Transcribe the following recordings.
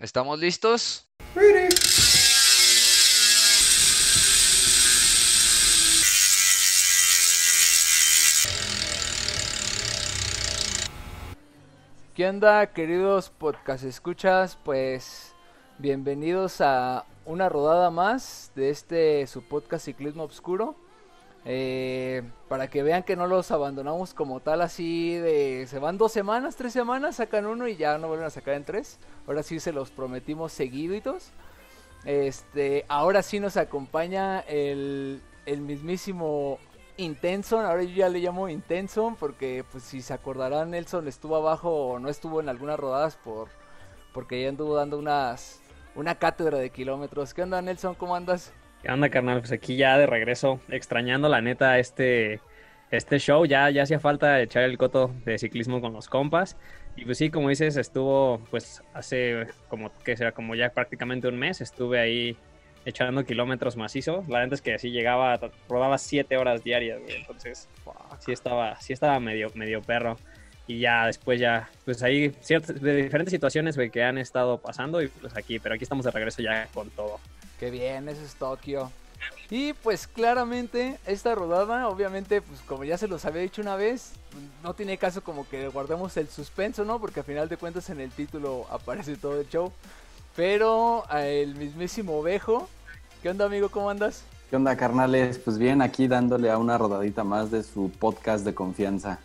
¿Estamos listos? ¿Qué onda, queridos podcast escuchas? Pues bienvenidos a una rodada más de este su podcast Ciclismo Obscuro. Eh, para que vean que no los abandonamos como tal, así de se van dos semanas, tres semanas, sacan uno y ya no vuelven a sacar en tres. Ahora sí se los prometimos seguiditos. Este, ahora sí nos acompaña el, el mismísimo Intenson, ahora yo ya le llamo Intenson porque pues si se acordarán Nelson estuvo abajo o no estuvo en algunas rodadas por porque ya anduvo dando unas una cátedra de kilómetros. ¿Qué onda Nelson? ¿Cómo andas? ¿Qué onda carnal? Pues aquí ya de regreso, extrañando la neta este este show, ya ya hacía falta echar el coto de ciclismo con los compas. Y pues sí, como dices, estuvo pues hace como que será como ya prácticamente un mes, estuve ahí echando kilómetros macizo. La verdad es que así llegaba, rodaba siete horas diarias, güey. Entonces, sí estaba, sí estaba medio, medio perro. Y ya después ya, pues ahí ciertas, de diferentes situaciones, güey, que han estado pasando y pues aquí, pero aquí estamos de regreso ya con todo. Qué bien, eso es Tokio. Y pues claramente esta rodada, obviamente, pues como ya se los había dicho una vez, no tiene caso como que guardemos el suspenso, ¿no? Porque al final de cuentas en el título aparece todo el show. Pero el mismísimo Ovejo. ¿Qué onda, amigo? ¿Cómo andas? ¿Qué onda, carnales? Pues bien, aquí dándole a una rodadita más de su podcast de confianza.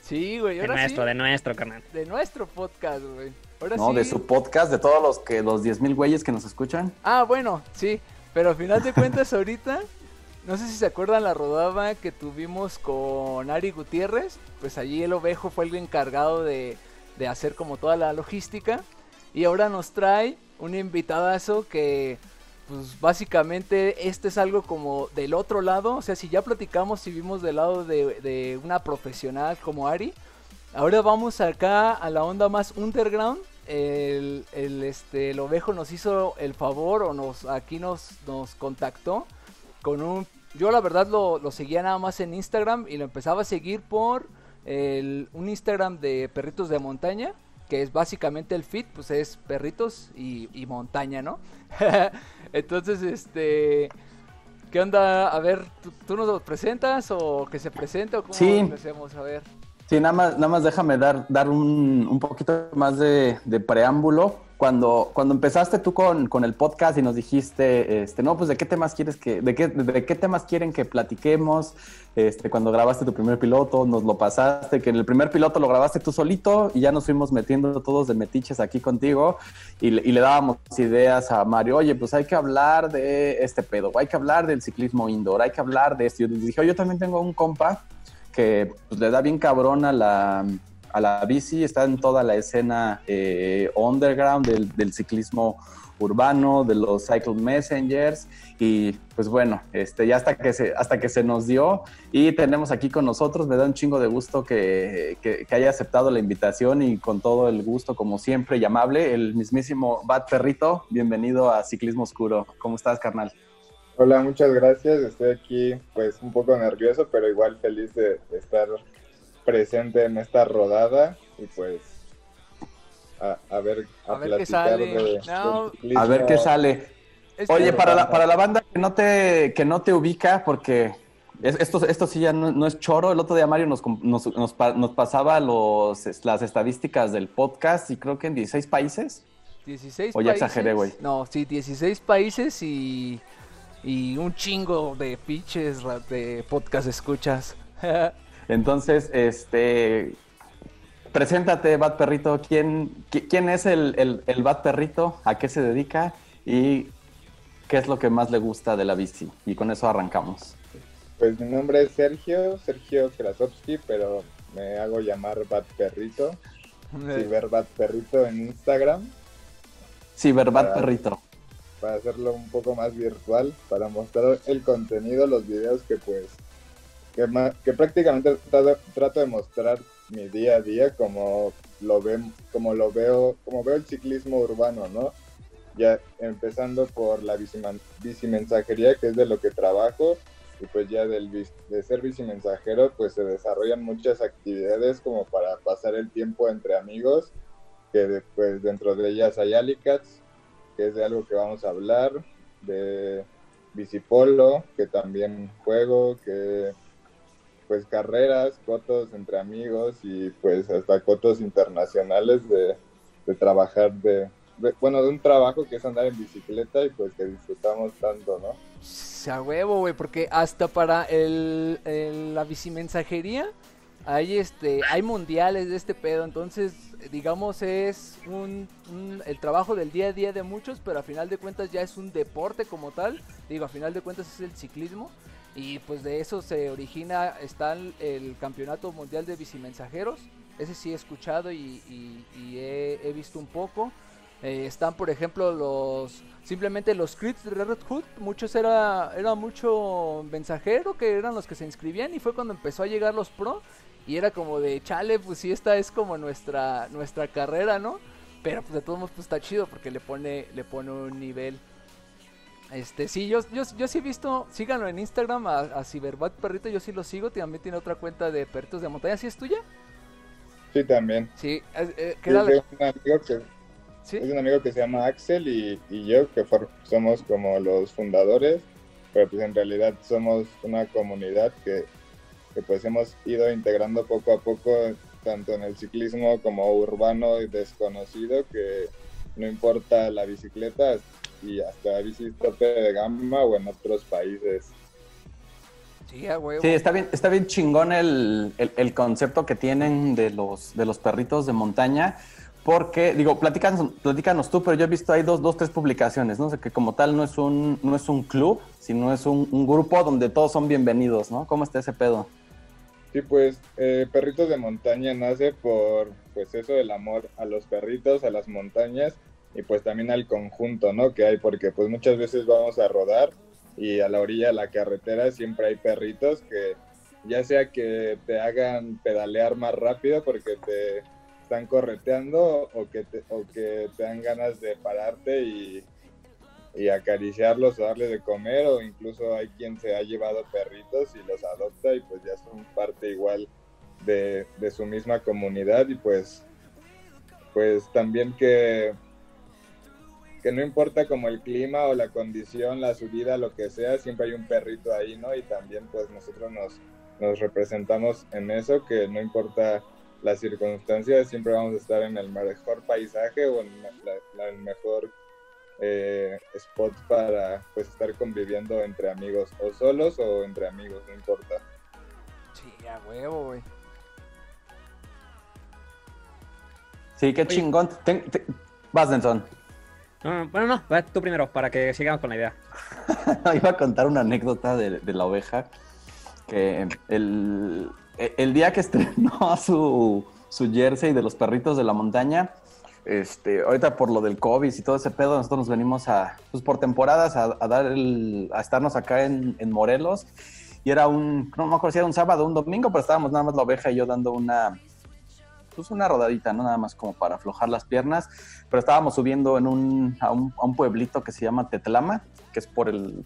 Sí, güey. De nuestro, de nuestro, carnal. De nuestro podcast, güey. Ahora no, sí. de su podcast, de todos los que los 10 mil güeyes que nos escuchan. Ah, bueno, sí. Pero al final de cuentas, ahorita, no sé si se acuerdan la rodada que tuvimos con Ari Gutiérrez. Pues allí el ovejo fue el encargado de, de hacer como toda la logística. Y ahora nos trae un invitadazo que, pues básicamente, este es algo como del otro lado. O sea, si ya platicamos y vimos del lado de, de una profesional como Ari, ahora vamos acá a la onda más underground. El, el, este, el ovejo nos hizo el favor o nos aquí nos, nos contactó con un... Yo la verdad lo, lo seguía nada más en Instagram y lo empezaba a seguir por el, un Instagram de perritos de montaña que es básicamente el fit, pues es perritos y, y montaña, ¿no? Entonces, este, ¿qué onda? A ver, ¿tú, ¿tú, nos lo presentas o que se presente o cómo sí. lo hacemos? A ver. Sí, nada más, nada más déjame dar, dar un, un poquito más de, preámbulo. Cuando, cuando empezaste tú con, con, el podcast y nos dijiste, este, no, pues de qué temas quieres que, de qué, de qué temas quieren que platiquemos, este, cuando grabaste tu primer piloto, nos lo pasaste, que en el primer piloto lo grabaste tú solito y ya nos fuimos metiendo todos de metiches aquí contigo y, y le dábamos ideas a Mario, oye, pues hay que hablar de este pedo, hay que hablar del ciclismo indoor, hay que hablar de esto. Yo dije, yo también tengo un compa que pues, le da bien cabrón a la, a la bici, está en toda la escena eh, underground del, del, ciclismo urbano, de los cycle messengers. Y pues bueno, este, ya hasta que, se, hasta que se nos dio. Y tenemos aquí con nosotros, me da un chingo de gusto que, que, que haya aceptado la invitación y con todo el gusto como siempre y amable, el mismísimo Bat Perrito, bienvenido a Ciclismo Oscuro, ¿cómo estás carnal? Hola, muchas gracias. Estoy aquí pues un poco nervioso, pero igual feliz de, de estar presente en esta rodada y pues a, a ver, a, a ver qué sale. De, no. A ver qué sale. Oye, para la, para la banda que no te, que no te ubica, porque es, esto, esto sí ya no, no, es choro. El otro día Mario nos, nos, nos, nos pasaba los, las estadísticas del podcast y creo que en 16 países. 16 o ya países. exageré, güey. No, sí, 16 países y, y un chingo de pitches de podcast escuchas. Entonces, este, preséntate, Bat Perrito. ¿Quién, quién es el, el, el, Bat Perrito? ¿A qué se dedica? ¿Y qué es lo que más le gusta de la bici? Y con eso arrancamos. Pues mi nombre es Sergio, Sergio Krasovsky, pero me hago llamar Bat Perrito. Ciberbat Perrito en Instagram. Ciberbat Perrito. Para hacerlo un poco más virtual, para mostrar el contenido, los videos que pues que, que prácticamente trato, trato, de mostrar mi día a día como lo ven, como lo veo, como veo el ciclismo urbano, ¿no? Ya empezando por la bicimensajería, que es de lo que trabajo, y pues ya del de ser bicimensajero, pues se desarrollan muchas actividades como para pasar el tiempo entre amigos que pues dentro de ellas hay Alicats, que es de algo que vamos a hablar, de bicipolo, que también juego, que pues carreras, cotos entre amigos y pues hasta cotos internacionales de, de trabajar de, bueno, de un trabajo que es andar en bicicleta y pues que disfrutamos tanto, ¿no? A huevo, güey, porque hasta para el, la bicimensajería hay este hay mundiales de este pedo, entonces digamos es un, el trabajo del día a día de muchos, pero a final de cuentas ya es un deporte como tal. Digo, a final de cuentas es el ciclismo y pues de eso se origina está el, campeonato mundial de bicimensajeros. Ese sí he escuchado y, he, visto un poco. Eh, están por ejemplo los simplemente los crits de Red Hood, muchos era era mucho mensajero que eran los que se inscribían y fue cuando empezó a llegar los pro y era como de, chale, pues sí, esta es como nuestra, nuestra carrera, ¿no? Pero pues de todos modos pues está chido porque le pone, le pone un nivel. Este, sí, yo, yo, yo sí he visto, síganlo en Instagram a, a Cyberbat Perrito, yo sí lo sigo, también tiene otra cuenta de perritos de montaña, ¿sí es tuya? Sí, también. Sí, eh, es, un amigo que, es un amigo que se llama Axel y, y yo, que somos como los fundadores, pero pues en realidad somos una comunidad que pues hemos ido integrando poco a poco tanto en el ciclismo como urbano y desconocido que no importa la bicicleta y hasta bici tope de gama o en otros países. Sí, está bien, está bien chingón el, el, concepto que tienen de los, de los perritos de montaña. Porque, digo, platícanos, platícanos tú, pero yo he visto ahí dos, dos, tres publicaciones, ¿no? O que como tal no es un, no es un club, sino es un, un grupo donde todos son bienvenidos, ¿no? ¿Cómo está ese pedo? Sí, pues eh, Perritos de Montaña nace por pues eso del amor a los perritos, a las montañas y pues también al conjunto, ¿no? Que hay porque pues muchas veces vamos a rodar y a la orilla de la carretera siempre hay perritos que ya sea que te hagan pedalear más rápido porque te están correteando o que te, o que te dan ganas de pararte y y acariciarlos o darles de comer o incluso hay quien se ha llevado perritos y los adopta y pues ya son parte igual de, su misma comunidad y pues pues también que que no importa como el clima o la condición, la subida, lo que sea, siempre hay un perrito ahí, ¿no? Y también pues nosotros nos, nos representamos en eso, que no importa las circunstancias, siempre vamos a estar en el mejor paisaje o en el mejor eh, spot para pues estar conviviendo entre amigos o solos o entre amigos, no importa. Sí, a huevo, güey. Sí, qué chingón. Vas, Nelson. bueno, no, tú primero, para que sigamos con la idea. Iba a contar una anécdota de, la oveja, que el, el, día que estrenó su, su jersey de los perritos de la montaña, este, ahorita por lo del COVID y todo ese pedo, nosotros nos venimos a, pues por temporadas a, dar el, a estarnos acá en, Morelos. Y era un, no me acuerdo si era un sábado un domingo, pero estábamos nada más la oveja y yo dando una, pues una rodadita, ¿no? Nada más como para aflojar las piernas. Pero estábamos subiendo en un, a, un, pueblito que se llama Tetlama, que es por el,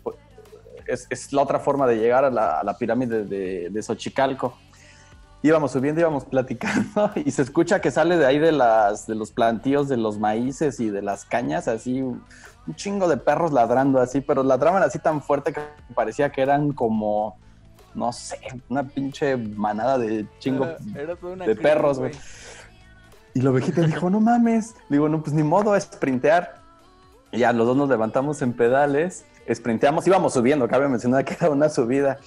es, la otra forma de llegar a la, a la pirámide de, de Xochicalco íbamos subiendo, íbamos platicando y se escucha que sale de ahí de, las, de los plantíos de los maíces y de las cañas, así un chingo de perros ladrando así, pero ladraban así tan fuerte que parecía que eran como, no sé, una pinche manada de chingo de perros, güey. Y la ovejita dijo, no mames. Digo, no, pues ni modo, a sprintear. Y ya los dos nos levantamos en pedales, sprinteamos, íbamos subiendo, cabe mencionar que era una subida.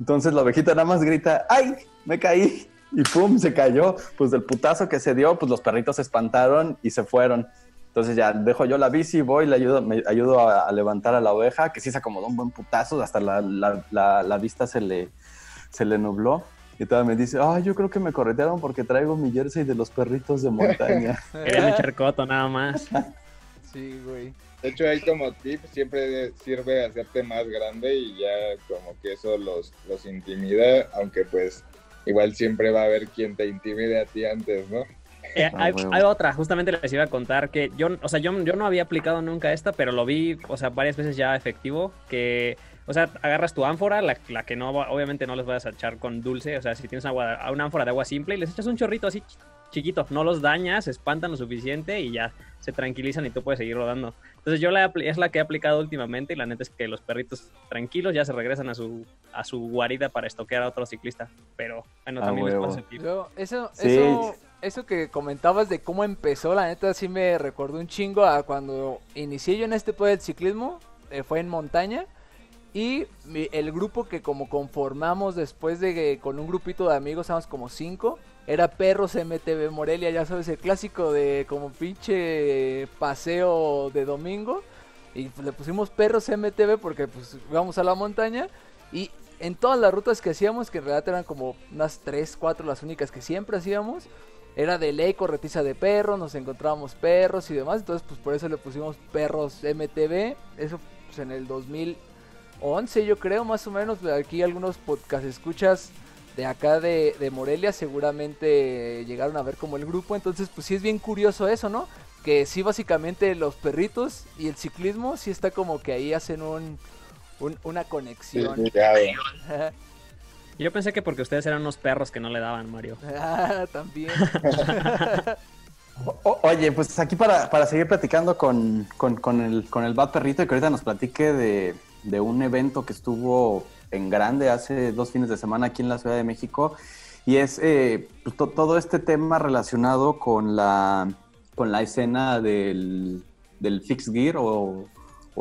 Entonces la ovejita nada más grita, ¡ay! Me caí. Y pum, se cayó. Pues del putazo que se dio, pues los perritos se espantaron y se fueron. Entonces ya dejo yo la bici, voy, le ayudo, me ayudo a, levantar a la oveja, que sí se acomodó un buen putazo, hasta la, la, la, vista se le, se le nubló. Y todavía me dice, ay, yo creo que me corretearon porque traigo mi jersey de los perritos de montaña. Era mi charcoto nada más. Sí, güey. De hecho, ahí como tip siempre sirve hacerte más grande y ya como que eso los, los intimida, aunque pues igual siempre va a haber quien te intimide a ti antes, ¿no? Eh, ah, hay, otra, justamente les iba a contar que yo, o sea, yo, yo no había aplicado nunca esta, pero lo vi, o sea, varias veces ya efectivo, que, o sea, agarras tu ánfora, la, la que no, obviamente no les vas a echar con dulce, o sea, si tienes agua, una ánfora de agua simple y les echas un chorrito así chiquito, no los dañas, espantan lo suficiente y ya se tranquilizan y tú puedes seguir rodando. Entonces yo la, es la que he aplicado últimamente y la neta es que los perritos tranquilos ya se regresan a su, a su guarida para estoquear a otro ciclista. Pero bueno, Ah, también les huevo. pasa. Yo- eso, Sí. eso, eso que comentabas de cómo empezó, la neta sí me recordó un chingo a cuando inicié yo en este pedo del ciclismo, eh, fue en montaña. Y el grupo que como conformamos después de que con un grupito de amigos, éramos como cinco, era Perros MTV Morelia, ya sabes, el clásico de como pinche paseo de domingo. Y le pusimos Perros MTV porque pues íbamos a la montaña. Y en todas las rutas que hacíamos, que en realidad eran como unas 3, 4 las únicas que siempre hacíamos, era de ley corretiza de perros, nos encontrábamos perros y demás, entonces pues por eso le pusimos perros MTV, eso pues en el 2011 yo creo más o menos, aquí algunos podcast escuchas de acá de, de Morelia seguramente llegaron a ver como el grupo, entonces pues sí es bien curioso eso, ¿no? Que sí básicamente los perritos y el ciclismo sí está como que ahí hacen un, un- una Sí, conexión. ligado. Yo pensé que porque ustedes eran unos perros que no le daban, Mario. Ah, también. O- o- oye, pues aquí para, para seguir platicando con, con, con el, con el Bad Perrito y que ahorita nos platique de, de un evento que estuvo en grande hace dos fines de semana aquí en la Ciudad de México. Y es eh, pues, to- todo este tema relacionado con la, con la escena del, del fixed gear o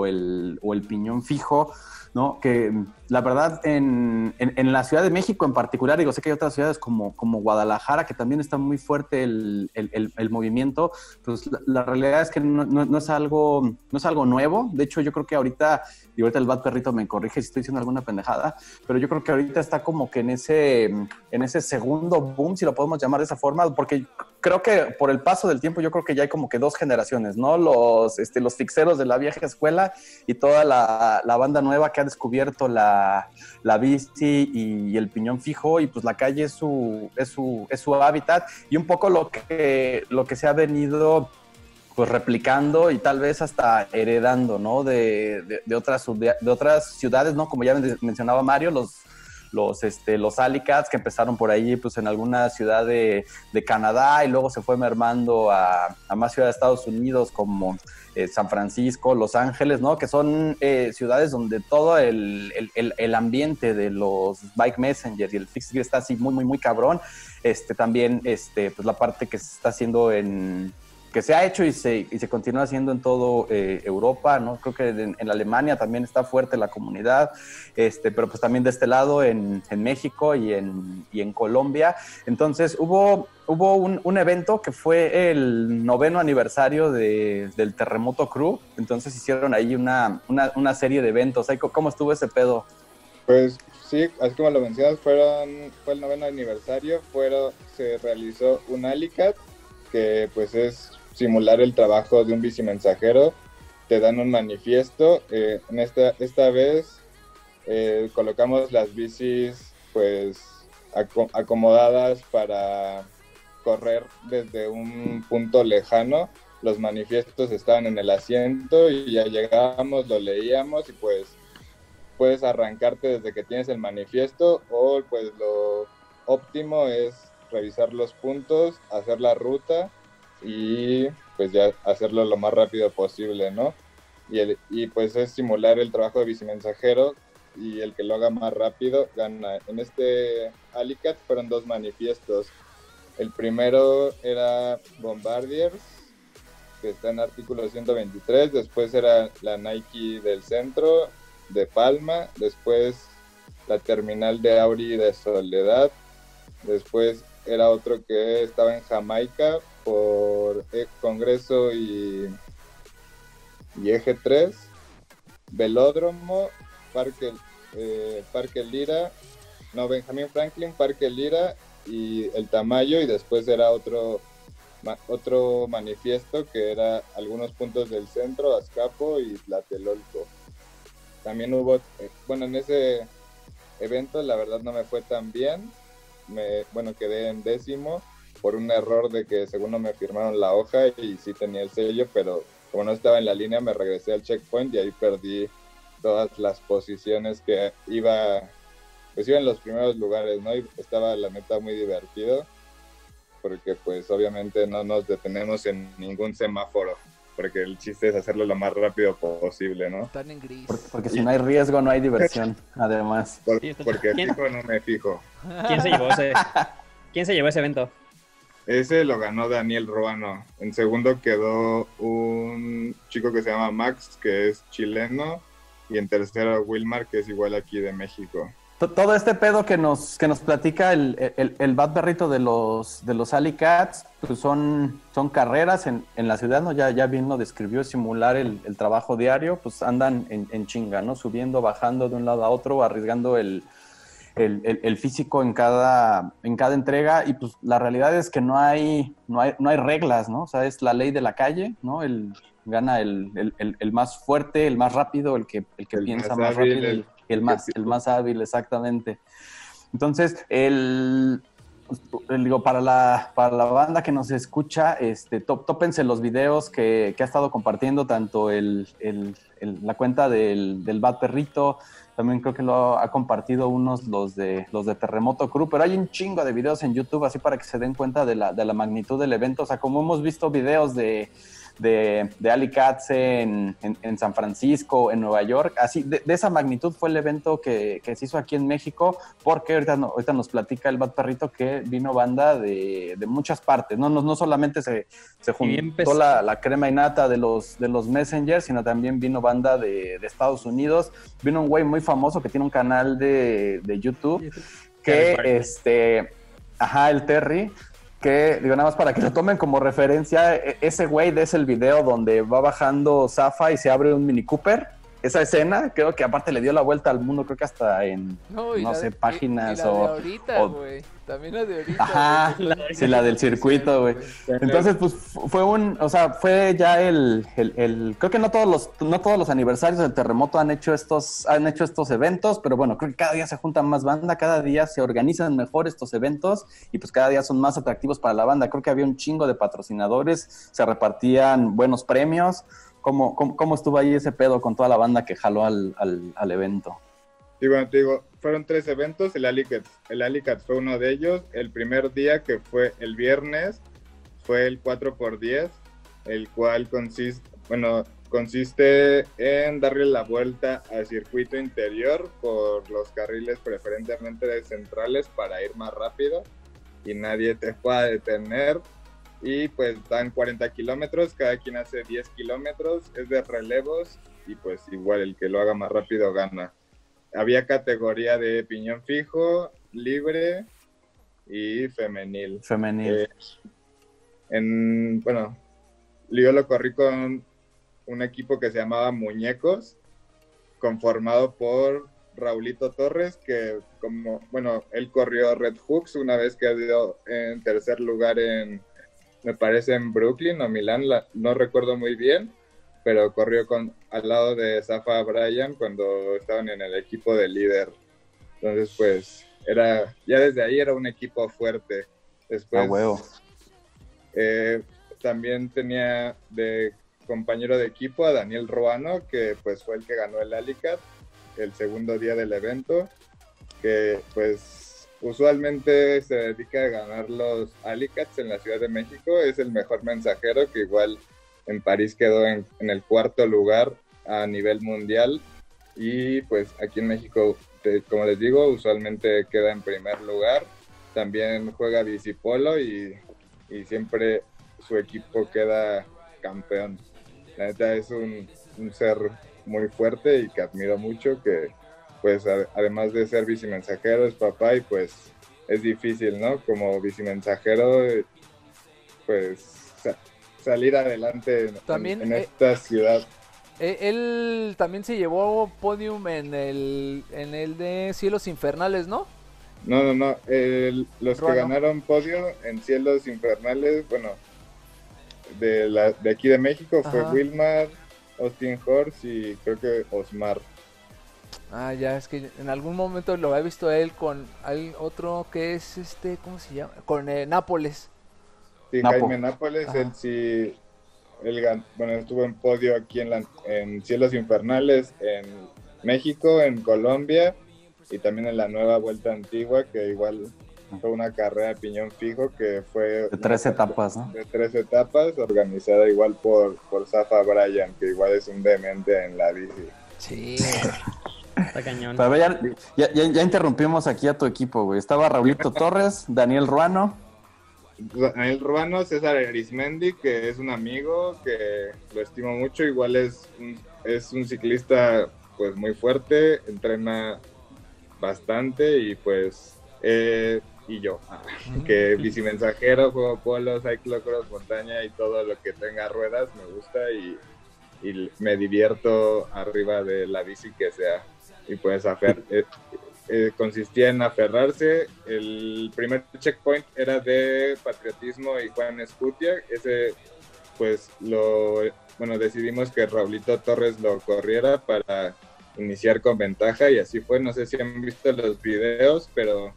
el, o el piñón fijo, ¿no? Que la verdad en, en- la Ciudad de México en particular, digo, sé que hay otras ciudades como, como Guadalajara, que también está muy fuerte el, el- el- movimiento, pues la, realidad es que no es algo, no es algo nuevo, de hecho yo creo que ahorita, y ahorita el Bad Perrito me corrige si estoy diciendo alguna pendejada, pero yo creo que ahorita está como que en ese, en ese segundo boom, si lo podemos llamar de esa forma, porque creo que por el paso del tiempo yo creo que ya hay como que dos generaciones, ¿no? Los, este, los fixeros de la vieja escuela y toda la, la banda nueva que ha descubierto la, la bici y, el piñón fijo y pues la calle es su, es su, es su hábitat y un poco lo que, lo que se ha venido pues replicando y tal vez hasta heredando, ¿no? De, de, de otras, ciudad- de otras ciudades, ¿no? Como ya men- mencionaba Mario, los, los, este, los Alicats que empezaron por ahí, pues en alguna ciudad de, de Canadá y luego se fue mermando a, a más ciudades de Estados Unidos como eh, San Francisco, Los Ángeles, ¿no? Que son eh, ciudades donde todo el, el- el- ambiente de los bike messengers y el fixed gear está así muy, muy, muy cabrón. Este, también, este, pues la parte que se está haciendo en que se ha hecho y se, y se continúa haciendo en todo eh, Europa, ¿no? Creo que en, Alemania también está fuerte la comunidad, este, pero pues también de este lado en, en México y en, y en Colombia. Entonces hubo, hubo un, un evento que fue el noveno aniversario de- del Terremoto Crew, entonces hicieron ahí una, una, una serie de eventos. ¿Cómo estuvo ese pedo? Pues sí, así como lo mencionas, fueron, fue el noveno aniversario, fueron, se realizó un Alicat, que pues es simular el trabajo de un bicimensajero, te dan un manifiesto, eh, en esta, esta vez eh, colocamos las bicis pues aco- acomodadas para correr desde un punto lejano, los manifiestos estaban en el asiento y ya llegábamos, lo leíamos y pues puedes arrancarte desde que tienes el manifiesto o pues lo óptimo es revisar los puntos, hacer la ruta y pues ya hacerlo lo más rápido posible, ¿no? Y, el- y pues es simular el trabajo de bicimensajero y el que lo haga más rápido gana. En este Alicat fueron dos manifiestos. El primero era Bombardiers, que está en artículo 123, después era la Nike del centro, de Palma, después la terminal de Auri de Soledad, después era otro que estaba en Jamaica por Congreso y, y Eje 3, Velódromo, Parque, eh, Parque Lira, no, Benjamín Franklin, Parque Lira y el Tamayo y después era otro otro manifiesto que era algunos puntos del centro, Azcapo y Tlatelolco. También hubo, eh, bueno, en ese evento la verdad no me fue tan bien, me, bueno, quedé en décimo por un error de que según no me firmaron la hoja y sí tenía el sello, pero como no estaba en la línea me regresé al checkpoint y ahí perdí todas las posiciones que iba, pues iba en los primeros lugares, ¿no? Y estaba la neta muy divertido. porque pues obviamente no nos detenemos en ningún semáforo, porque el chiste es hacerlo lo más rápido posible, ¿no? Están en gris. Porque, porque si no hay riesgo, no hay diversión, además. Por- porque fijo no me fijo. ¿Quién se llevó ese, ¿quién se llevó ese evento? Ese lo ganó Daniel Ruano. En segundo quedó un chico que se llama Max, que es chileno. Y en tercero Wilmar, que es igual aquí de México. To- Todo este pedo que nos, que nos platica el, el, Bad Berrito de los, de los Alley Cats, pues son, son carreras en, en la ciudad, ¿no? Ya, ya bien lo describió, simular el, el trabajo diario, pues andan en, en chinga, ¿no? Subiendo, bajando de un lado a otro, arriesgando el, el, el- el físico en cada, en cada entrega y pues la realidad es que no hay, no hay, no hay reglas, ¿no? O sea, es la ley de la calle, ¿no? El, gana el, el- más fuerte, el más rápido, el que, el que piensa más más, hábil, rápido, el, más, el más hábil, exactamente. Entonces, el, digo, para la, para la banda que nos escucha, este, tó- tópense los videos que, que ha estado compartiendo tanto el, el- el- la cuenta del, del Bad Perrito, también creo que lo ha compartido unos los de los de Terremoto Crew, pero hay un chingo de videos en YouTube así para que se den cuenta de la, de la magnitud del evento. O sea, como hemos visto videos de, de, de Ali Katz en, en- en San Francisco, en Nueva York, así de, de esa magnitud fue el evento que, que se hizo aquí en México, porque ahorita, no- ahorita nos platica el Bad Perrito que vino banda de, de muchas partes, no, no, no solamente se, se juntó la, la crema y nata de los, de los Messengers, sino también vino banda de, de Estados Unidos, vino un güey muy famoso que tiene un canal de, de YouTube que este, ajá, el Terry, que digo nada más para que lo tomen como referencia, e- ese güey ese el video donde va bajando Zafa y se abre un Mini Cooper. Esa escena, creo que aparte le dio la vuelta al mundo, creo que hasta en, No, la sé, de- páginas y la de o- ahorita, o-. También la de ahorita. Ajá, güey. sí, la del circuito, güey. Entonces, pues fu- fue un, o sea, fue ya el, el, el- creo que no todos los, no todos los aniversarios del terremoto han hecho estos, han hecho estos eventos, pero bueno, creo que cada día se juntan más banda, cada día se organizan mejor estos eventos y pues cada día son más atractivos para la banda. Creo que había un chingo de patrocinadores, se repartían buenos premios. ¿Cómo, cómo, estuvo ahí ese pedo con toda la banda que jaló al, al, evento? Y bueno, te digo, fueron tres eventos, el Alicat, el Alicat fue uno de ellos. El primer día, que fue el viernes, fue el 4x10, el cual consiste, bueno, consiste en darle la vuelta al circuito interior por los carriles preferentemente centrales para ir más rápido y nadie te pueda detener. Y pues dan 40 kilómetros, cada quien hace 10 kilómetros, es de relevos y pues igual el que lo haga más rápido gana había categoría de piñón fijo, libre y femenil. Femenil. Eh, en, bueno, yo lo corrí con un equipo que se llamaba Muñecos, conformado por Raulito Torres, que como, bueno, él corrió Red Hooks una vez que dio en tercer lugar en, me parece en Brooklyn o Milán, la- no recuerdo muy bien, pero corrió con, al lado de Zafa Bryan cuando estaban en el equipo de líder. Entonces, pues, era, ya desde ahí era un equipo fuerte. Después, A huevo. eh, también tenía de compañero de equipo a Daniel Ruano, que pues fue el que ganó el Alicat el segundo día del evento, que pues usualmente se dedica a ganar los Alicats en la Ciudad de México, es el mejor mensajero que igual en París quedó en, en el cuarto lugar a nivel mundial y pues aquí en México, te- como les digo, usualmente queda en primer lugar. También juega bicipolo y, y siempre su equipo queda campeón. La neta es un, un ser muy fuerte y que admiro mucho, que pues a- además de ser bicimensajero es papá y pues es difícil, ¿no? Como bicimensajero, eh, pues sa- salir adelante en, También, en eh, esta ciudad. Eh, Él también se llevó podium en el, en el de Cielos Infernales, ¿no? No, no, no. el- los que ganaron podio en Cielos Infernales, bueno, de, la, de aquí de México fue. Wilmar, Austin Horse y creo que Osmar. Ah, ya, es que en algún momento lo había visto a él con al otro que es este, ¿cómo se llama? Con eh, Nápoles. Sí, Napo. Jaime Nápoles, Ajá. él sí, él bueno, estuvo en podio aquí en, la- en Cielos Infernales, en México, en Colombia y también en la nueva Vuelta Antigua, que igual fue una carrera de piñón fijo que fue... De tres etapas, ¿no? De tres etapas, organizada igual por, por Zafa Bryan, que igual es un demente en la bici. Sí. Está cañón. Pero ya, ya, ya- ya interrumpimos aquí a tu equipo, güey. Estaba Raulito Torres, Daniel Ruano. Daniel Ruano, César Arismendi, que es un amigo que lo estimo mucho, igual es un, es un ciclista pues muy fuerte, entrena bastante y pues eh, y yo, que bicimensajero, juego polo, cyclocross, montaña y todo lo que tenga ruedas me gusta y, y me divierto arriba de la bici que sea y pues afer- eh, eh, consistía en aferrarse. El primer checkpoint era de patriotismo y Juan Escutia. Ese, pues, lo, bueno, decidimos que Raulito Torres lo corriera para iniciar con ventaja y así fue. No sé si han visto los videos, pero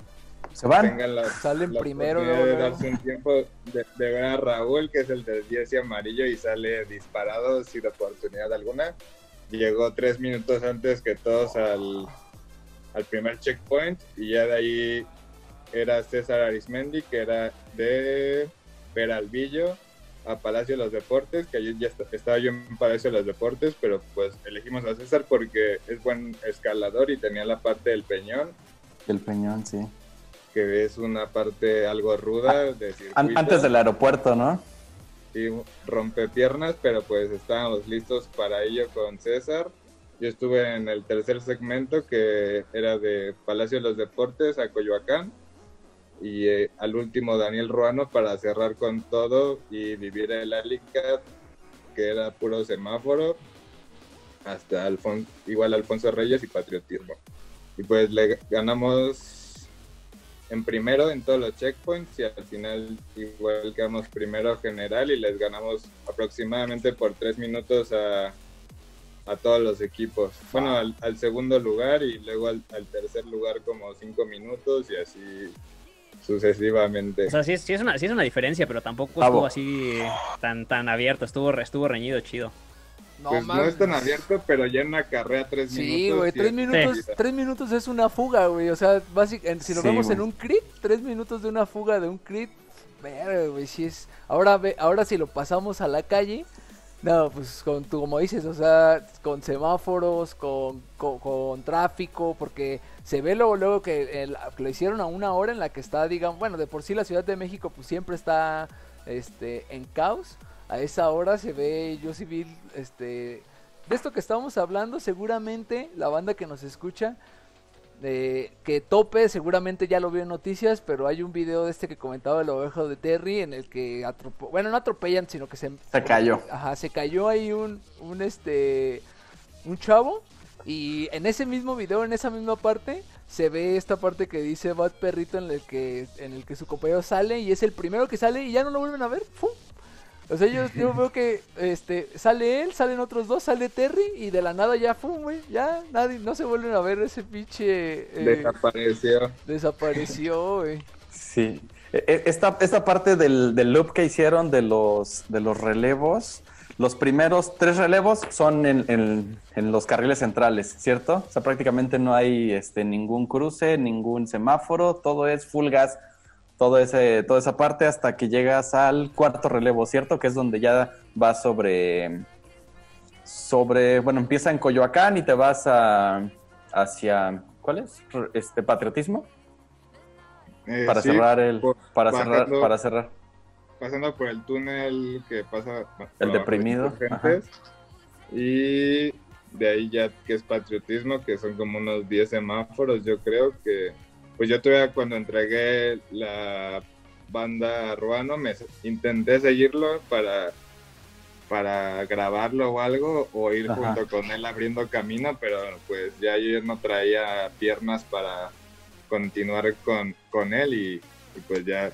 Se van. la, Salen la primero, luego, de darse un tiempo de, de ver a Raúl, que es el del 10 y amarillo, y sale disparado sin oportunidad alguna. Llegó tres minutos antes que todos al, al primer checkpoint, y ya de ahí era César Arismendi, que era de Peralvillo a Palacio de los Deportes, que ayer ya est- estaba yo en Palacio de los Deportes, pero pues elegimos a César porque es buen escalador y tenía la parte del peñón El Peñón, sí. que es una parte algo ruda de circuito. An- antes del aeropuerto, ¿no? Sí, rompe piernas, pero pues estábamos listos para ello con César. Yo estuve en el tercer segmento que era de Palacio de los Deportes a Coyoacán y eh, al último Daniel Ruano para cerrar con todo y vivir el Alicat que era puro semáforo hasta Alfon igual Alfonso Reyes y Patriotismo. Y pues le ganamos en primero en todos los checkpoints y al final igual quedamos primero general y les ganamos aproximadamente por tres minutos a, a todos los equipos. Bueno, al, al segundo lugar y luego al, al tercer lugar como cinco minutos y así sucesivamente. O sea, sí es, sí es una, sí es una diferencia, pero tampoco estuvo así tan, tan abierto. Estuvo, re- estuvo reñido chido. No, pues no es tan abierto, pero ya en una carrera tres Sí, minutos. güey, sí tres es- minutos, Sí. tres minutos es una fuga, güey. O sea, básicamente, si lo Sí, vemos güey. en un crit, tres minutos de una fuga de un crit, verga, güey, sí es. Ahora ve, ahora si lo pasamos a la calle, no, pues con tu, como dices, o sea, con semáforos, con, con, con tráfico, porque se ve luego, luego que, el- que lo hicieron a una hora en la que está, digamos, bueno, de por sí la Ciudad de México, pues siempre está, este, en caos. A esa hora se ve, yo vi, este, de esto que estamos hablando, seguramente la banda que nos escucha, eh, que Tope seguramente ya lo vio en noticias, pero hay un video de este que comentaba el ovejo de Terry en el que atropo- bueno, no atropellan, sino que se Se cayó. Ajá, se cayó ahí un, un este, un chavo y en ese mismo video, en esa misma parte, se ve esta parte que dice Bad Perrito en el que, en el que su compañero sale y es el primero que sale y ya no lo vuelven a ver. ¡Fum! O sea, yo, yo veo que este sale él, salen otros dos, sale Terry y de la nada ya fum, güey, ya nadie, no se vuelven a ver ese pinche eh, Desapareció. desapareció, güey. Sí. E- e- Esta, esta parte del, del loop que hicieron de los, de los relevos, los primeros tres relevos son en, en- en los carriles centrales, ¿cierto? O sea, prácticamente no hay este, ningún cruce, ningún semáforo, todo es full gas, todo ese, toda esa parte hasta que llegas al cuarto relevo, ¿cierto? Que es donde ya vas sobre, sobre, bueno, empieza en Coyoacán y te vas a, hacia, ¿cuál es? Este, Patriotismo Eh, para sí, cerrar el por- para cerrar para cerrar pasando por el túnel que pasa El deprimido, y de ahí ya que es patriotismo que son como unos 10 semáforos yo creo que pues yo todavía cuando entregué la banda a Ruano me intenté seguirlo para para grabarlo o algo o ir Ajá. junto con él abriendo camino pero pues ya yo no traía piernas para continuar con, con él y, y pues ya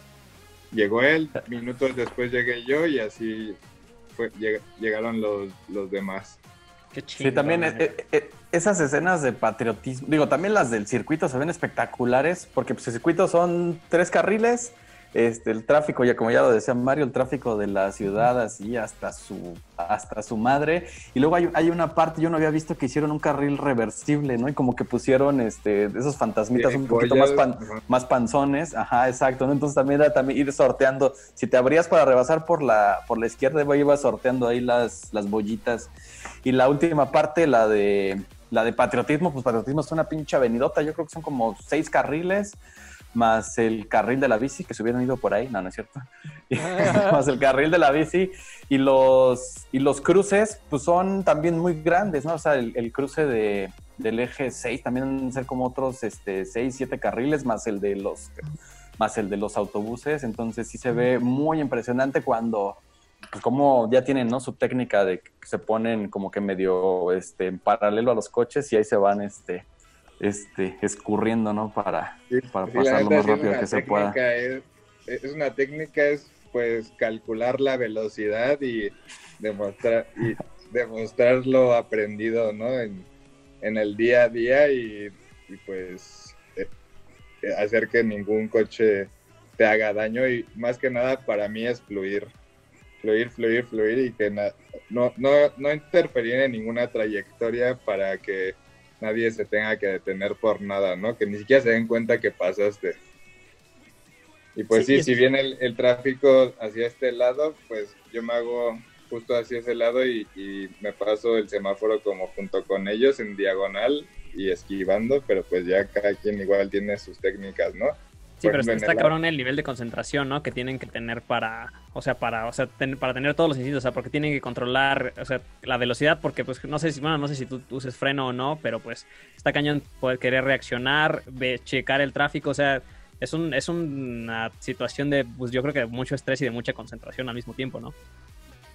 llegó él, minutos después llegué yo y así fue, lleg- llegaron los, los demás. Qué chido. sí también eh, eh, eh, esas escenas de patriotismo digo también las del circuito se ven espectaculares porque pues el circuito son tres carriles este, el tráfico, ya como ya lo decía Mario, el tráfico de la ciudad así hasta su, hasta su madre. Y luego hay, hay una parte, yo no había visto que hicieron un carril reversible, ¿no? Y como que pusieron este, esos fantasmitas un poquito más, más panzones. Ajá, exacto, ¿no? Entonces también era también ir sorteando. Si te abrías para rebasar por la, por la izquierda, ibas sorteando ahí las, las bollitas. Y la última parte, la de la de patriotismo, pues patriotismo es una pinche avenidota, yo creo que son como seis carriles más el carril de la bici, que se hubieran ido por ahí, no, no es cierto, más el carril de la bici. Y los, y los cruces, pues son también muy grandes, ¿no? O sea, el, cruce de, del eje 6 también deben ser como otros este, 6, 7 carriles, más el de los más el de los autobuses, entonces sí se ve muy impresionante cuando pues como ya tienen ¿no? su técnica de que se ponen como que medio este, en paralelo a los coches y ahí se van este, este, escurriendo, ¿no? Para, para pasar lo más rápido que se pueda. Es, es, una técnica, es pues calcular la velocidad y demostrar, y demostrar lo aprendido, ¿no? En, en el día a día y, pues eh, hacer que ningún coche te haga daño y más que nada para mí es fluir, fluir, fluir, fluir y que no, no, no interferir en ninguna trayectoria para que nadie se tenga que detener por nada, ¿no? Que ni siquiera se den cuenta que pasaste. Y pues sí, si viene el, tráfico hacia este lado, pues yo me hago justo hacia ese lado y, me paso el semáforo como junto con ellos en diagonal y esquivando, pero pues ya cada quien igual tiene sus técnicas, ¿no? Sí, pero está, cabrón el nivel de concentración, ¿no? Que tienen que tener para, o sea, para, o sea, para tener todos los instintos, o sea, porque tienen que controlar, o sea, la velocidad, porque pues no sé si, bueno, no sé si tú uses freno o no, pero pues está cañón poder querer reaccionar, checar el tráfico, o sea, es un, es una situación de, pues yo creo que mucho estrés y de mucha concentración al mismo tiempo, ¿no?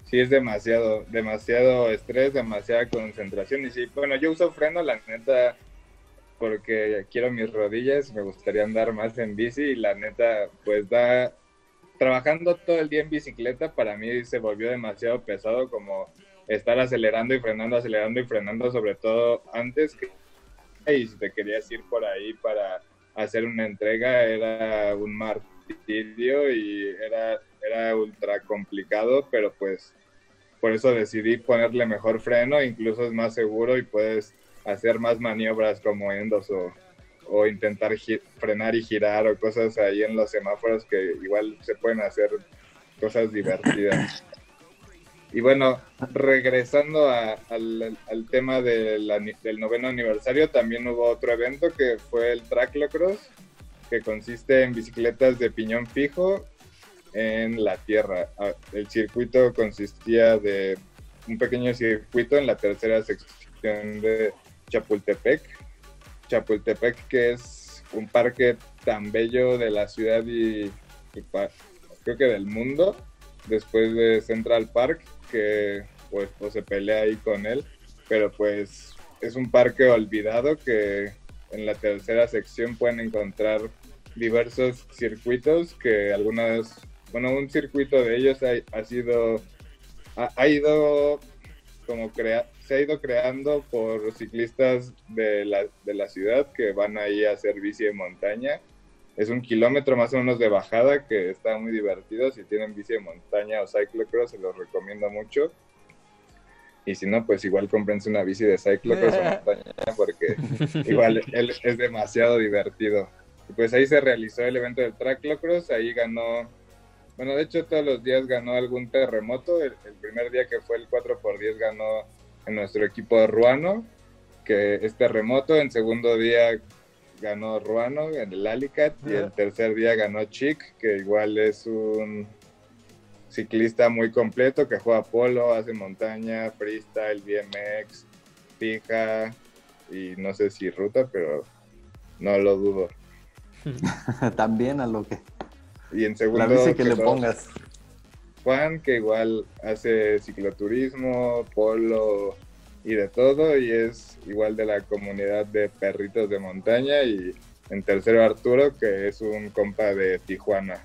Sí, es demasiado, demasiado estrés, demasiada concentración. Y sí, bueno, yo uso freno, la neta, porque quiero mis rodillas, me gustaría andar más en bici y la neta, pues da, trabajando todo el día en bicicleta, para mí se volvió demasiado pesado como estar acelerando y frenando, acelerando y frenando, sobre todo antes que y si te querías ir por ahí para hacer una entrega era un martirio y era, era ultra complicado, pero pues por eso decidí ponerle mejor freno, incluso es más seguro y puedes hacer más maniobras como endos o, o intentar frenar y girar o cosas ahí en los semáforos que igual se pueden hacer cosas divertidas. Y bueno, regresando al, tema del noveno aniversario, también hubo otro evento que fue el Tracklocross, que consiste en bicicletas de piñón fijo en la tierra. Ah, el circuito consistía de un pequeño circuito en la tercera sección de Chapultepec. Chapultepec, que es un parque tan bello de la ciudad y, creo que del mundo, después de Central Park, que pues, pues, se pelea ahí con él, pero pues es un parque olvidado que en la tercera sección pueden encontrar diversos circuitos que algunas, bueno, un circuito de ellos ha, sido, ha, ido como crea, se ha ido creando por ciclistas de la, de la ciudad que van ahí a hacer bici de montaña. Es un kilómetro más o menos de bajada que está muy divertido. Si tienen bici de montaña o cyclocross, se los recomiendo mucho. Y si no, pues igual cómprense una bici de cyclocross o montaña porque igual es demasiado divertido. Y pues ahí se realizó el evento del tracklocross, ahí ganó, bueno, de hecho todos los días ganó algún terremoto. El, el primer día que fue el 4x10 ganó en nuestro equipo ruano, que es terremoto. En segundo día ganó Ruano en el Alicat y el tercer día ganó Chic, que igual es un ciclista muy completo que juega polo, hace montaña, freestyle, BMX, fija y no sé si ruta, pero no lo dudo. También a lo que. Y en segundo. La que le pongas. Juan, que igual hace cicloturismo, polo y de todo, y es igual de la comunidad de perritos de montaña. Y en tercero Arturo, que es un compa de Tijuana.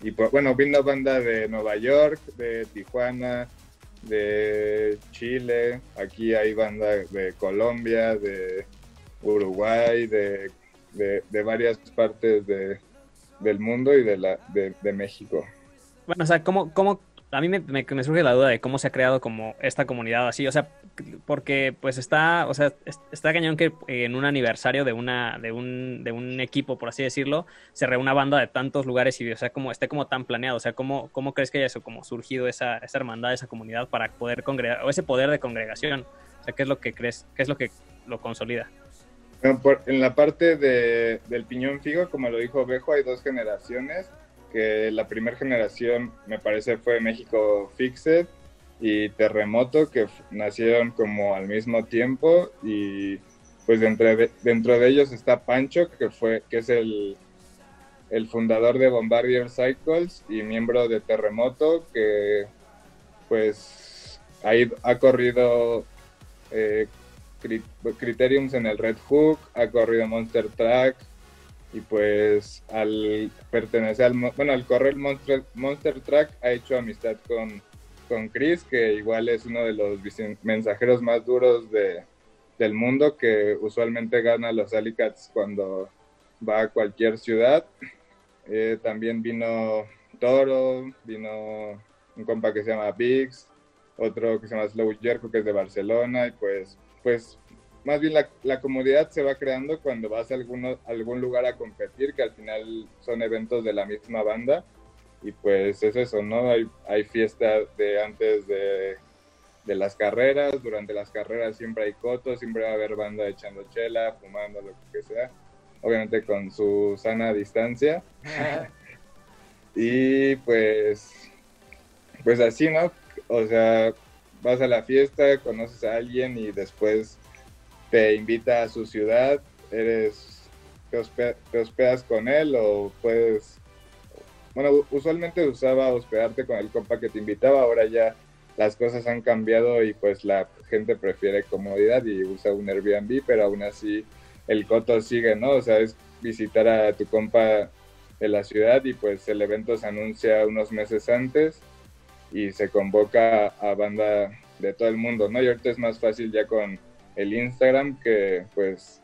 Y pues, bueno, vino banda de Nueva York, de Tijuana, de Chile, aquí hay banda de Colombia, de Uruguay, de, de varias partes de, del mundo y de, la, de, de México. Bueno, o sea, ¿cómo, cómo a mí me, me, me, surge la duda de cómo se ha creado como esta comunidad así, o sea, porque pues está, o sea, está cañón que en un aniversario de una, de un, de un equipo, por así decirlo, se reúna banda de tantos lugares y, o sea, como esté como tan planeado, o sea, ¿cómo, cómo crees que haya surgido esa, esa hermandad, esa comunidad para poder congregar, o ese poder de congregación? O sea, ¿qué es lo que crees, qué es lo que lo consolida? En la parte de, del piñón figo, como lo dijo Bejo, hay dos generaciones que la primera generación me parece fue México Fixed y Terremoto, que nacieron como al mismo tiempo y pues dentro de, dentro de ellos está Pancho, que, fue, que es el, el fundador de Bombardier Cycles y miembro de Terremoto, que pues ha corrido eh, Criteriums en el Red Hook, ha corrido Monster Track, y pues al pertenecer al, bueno, al correr Monster, Monster Track ha hecho amistad con, con Chris, que igual es uno de los mensajeros más duros de, del mundo, que usualmente gana los Alicats cuando va a cualquier ciudad. Eh, también vino Toro, vino un compa que se llama Biggs, otro que se llama Slow Jerko, que es de Barcelona, y pues, pues más bien la, la, comodidad se va creando cuando vas a alguno, algún lugar a competir, que al final son eventos de la misma banda. Y pues es eso, ¿no? Hay, hay fiestas de antes de, de, las carreras, durante las carreras siempre hay cotos, siempre va a haber banda echando chela, fumando, lo que sea. Obviamente con su sana distancia. y pues, pues así, ¿no? O sea, vas a la fiesta, conoces a alguien y después te invita a su ciudad, eres te, hospedas con él o puedes bueno, usualmente usaba hospedarte con el compa que te invitaba, ahora ya las cosas han cambiado y pues la gente prefiere comodidad y usa un Airbnb, pero aún así el coto sigue, ¿no? O sea, es visitar a tu compa de la ciudad y pues el evento se anuncia unos meses antes y se convoca a banda de todo el mundo, ¿no? Y ahorita es más fácil ya con el Instagram que pues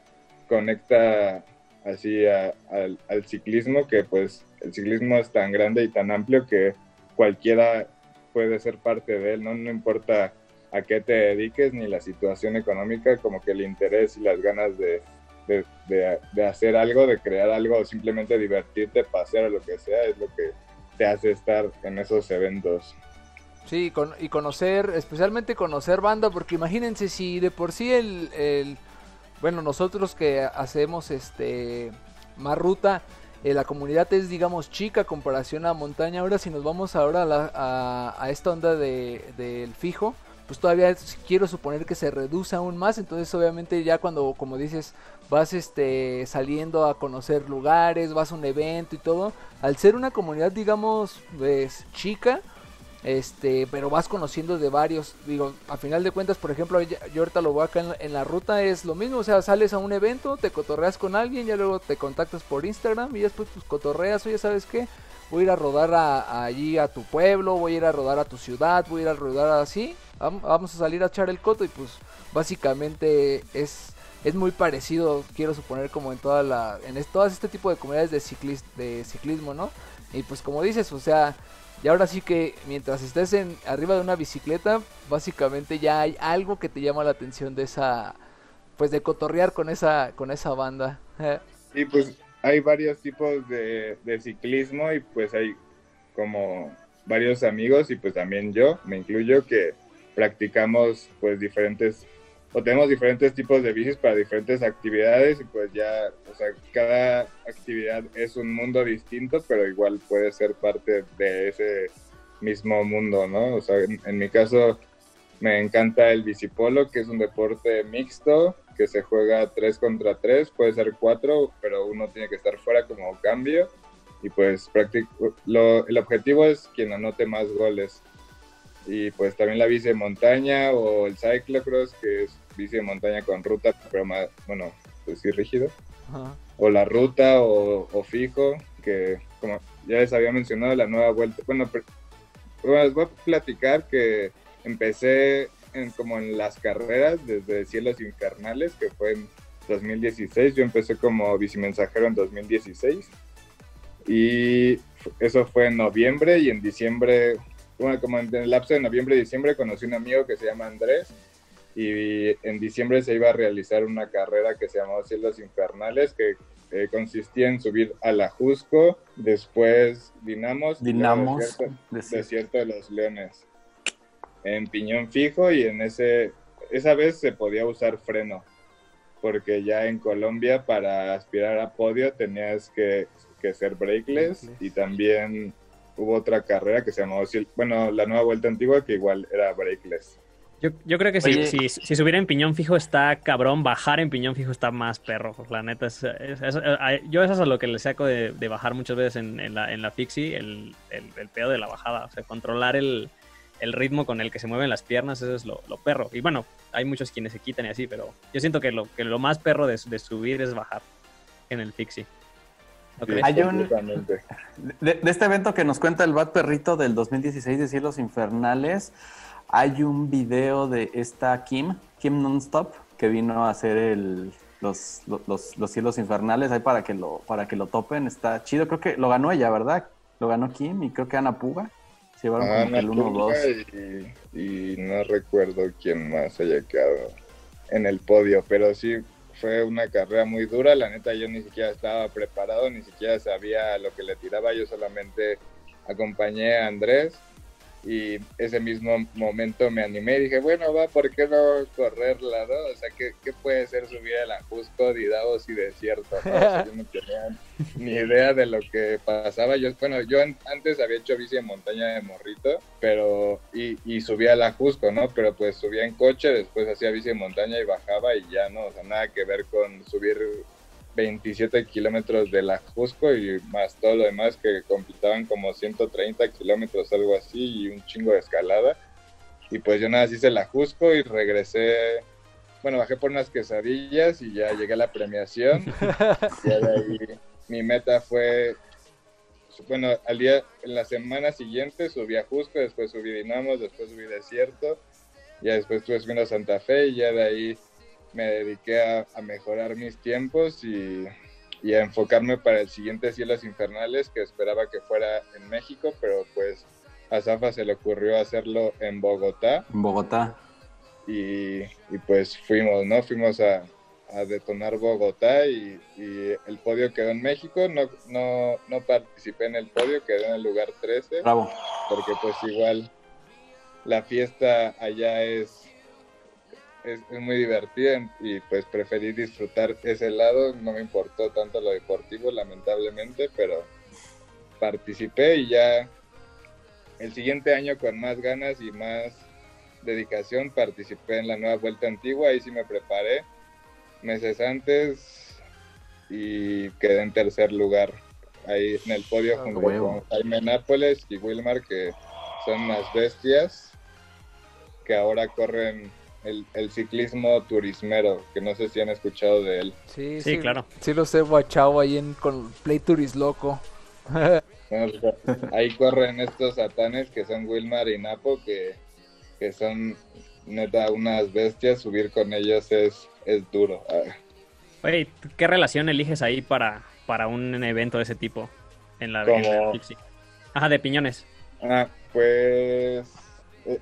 conecta así al, ciclismo, que pues el ciclismo es tan grande y tan amplio que cualquiera puede ser parte de él, ¿no? No importa a qué te dediques ni la situación económica, como que el interés y las ganas de, de, de, hacer algo, de crear algo o simplemente divertirte, pasear o lo que sea, es lo que te hace estar en esos eventos. Sí, y conocer, especialmente conocer banda, porque imagínense si de por sí el, bueno, nosotros que hacemos este más ruta, eh, la comunidad es digamos chica comparación a montaña, ahora si nos vamos ahora a, a, esta onda del de, fijo, pues todavía quiero suponer que se reduce aún más, entonces obviamente ya cuando, como dices, vas este saliendo a conocer lugares, vas a un evento y todo, al ser una comunidad digamos pues, chica, este, pero vas conociendo de varios, digo, a final de cuentas, por ejemplo, yo ahorita lo voy acá en la, ruta, es lo mismo, o sea, sales a un evento, te cotorreas con alguien, ya luego te contactas por Instagram y después pues cotorreas, oye, ¿sabes qué? Voy a ir a rodar allí a tu pueblo, voy a ir a rodar a tu ciudad, voy a ir a rodar así, vamos a salir a echar el coto y pues básicamente es es muy parecido, quiero suponer, como en toda la en todas este tipo de comunidades de, de ciclismo, ¿no? Y pues como dices, o sea, y ahora sí que mientras estés en arriba de una bicicleta, básicamente ya hay algo que te llama la atención de esa pues de cotorrear con esa con esa banda. Sí, pues hay varios tipos de, de ciclismo y pues hay como varios amigos y pues también yo, me incluyo que practicamos pues diferentes o tenemos diferentes tipos de bicis para diferentes actividades y pues ya, o sea, cada actividad es un mundo distinto, pero igual puede ser parte de ese mismo mundo, ¿no? O sea, en, mi caso me encanta el bicipolo, que es un deporte mixto, que se juega 3 contra 3, puede ser 4, pero uno tiene que estar fuera como cambio y pues lo, el objetivo es quien anote más goles y pues también la bici de montaña o el cyclocross, que es bici de montaña con ruta, pero más, bueno, pues sí, rígido. O la ruta o, fijo, que como ya les había mencionado, la nueva vuelta. Bueno, les voy a platicar que empecé en, como en las carreras desde Cielos Infernales, que fue en 2016. Yo empecé como bicimensajero en 2016 Y eso fue en noviembre y en diciembre, bueno, como en el lapso de noviembre y diciembre conocí un amigo que se llama Andrés y en diciembre se iba a realizar una carrera que se llamó Cielos Infernales, que eh, consistía en subir a la Jusco, después Dinamos, Dinamos desierto, desierto, de los Leones, en piñón fijo y en ese, esa vez se podía usar freno, porque ya en Colombia para aspirar a podio tenías que, que ser brakeless y también hubo otra carrera que se llamó, bueno, la nueva vuelta antigua que igual era brakeless. Yo, yo creo que si, si, si, subiera en piñón fijo está cabrón, bajar en piñón fijo está más perro. La neta, es, es, es yo eso es a lo que le saco de, de bajar muchas veces en, en, la, en la fixie, el, el, el, pedo de la bajada. O sea, controlar el, el, ritmo con el que se mueven las piernas, eso es lo, lo, perro. Y bueno, hay muchos quienes se quitan y así, pero yo siento que lo, que lo más perro de, de subir es bajar en el fixie. Okay. Hay un, de, de, este evento que nos cuenta el Bad Perrito del 2016 de Cielos Infernales, hay un video de esta Kim, Kim Nonstop, que vino a hacer el, los, los, los, cielos infernales, ahí para que, lo, para que lo topen, está chido, creo que lo ganó ella, ¿verdad? Lo ganó Kim y creo que Ana Puga. Se llevaron Ana como que el 1-2. Y, y, no recuerdo quién más haya quedado en el podio, pero sí fue una carrera muy dura, la neta yo ni siquiera estaba preparado, ni siquiera sabía lo que le tiraba, yo solamente acompañé a Andrés y ese mismo momento me animé y dije, bueno, va, ¿por qué no correrla, no? O sea, ¿qué, qué puede ser subir a la Jusco, Didavos y Desierto? ¿no? O sea, yo no tenía ni idea de lo que pasaba. Yo, bueno, yo antes había hecho bici en montaña de morrito, pero, y, y subía a la Jusco, ¿no? Pero pues subía en coche, después hacía bici en montaña y bajaba y ya, ¿no? O sea, nada que ver con subir 27 kilómetros de la Jusco y más todo lo demás que completaban como 130 kilómetros, algo así, y un chingo de escalada. Y pues yo nada, hice la Jusco y regresé, bueno, bajé por unas quesadillas y ya llegué a la premiación. y de ahí mi meta fue, bueno, al día, en la semana siguiente subí a Jusco, después subí Dinamos, después subí Desierto, ya después estuve subiendo a Santa Fe y ya de ahí me dediqué a, a mejorar mis tiempos y, y, a enfocarme para el siguiente Cielos Infernales que esperaba que fuera en México, pero pues a Zafa se le ocurrió hacerlo en Bogotá. En Bogotá. Y, y pues fuimos, ¿no? Fuimos a, a detonar Bogotá y, y, el podio quedó en México, no, no, no participé en el podio, quedé en el lugar 13. Bravo. Porque pues igual la fiesta allá es es, es, muy divertida y pues preferí disfrutar ese lado, no me importó tanto lo deportivo lamentablemente, pero participé y ya el siguiente año con más ganas y más dedicación participé en la nueva vuelta antigua, ahí sí me preparé meses antes y quedé en tercer lugar ahí en el podio oh, junto bueno. con Jaime Nápoles y Wilmar que son unas bestias que ahora corren el, el, ciclismo turismero, que no sé si han escuchado de él. Sí, sí, sí claro. Sí los he guachado ahí en, con Play Turis Loco. bueno, ahí corren estos satanes que son Wilmar y Napo, que, que son neta unas bestias, subir con ellos es, es duro. Oye, ¿qué relación eliges ahí para, para un evento de ese tipo? En la, en la Ajá, de piñones. Ah, pues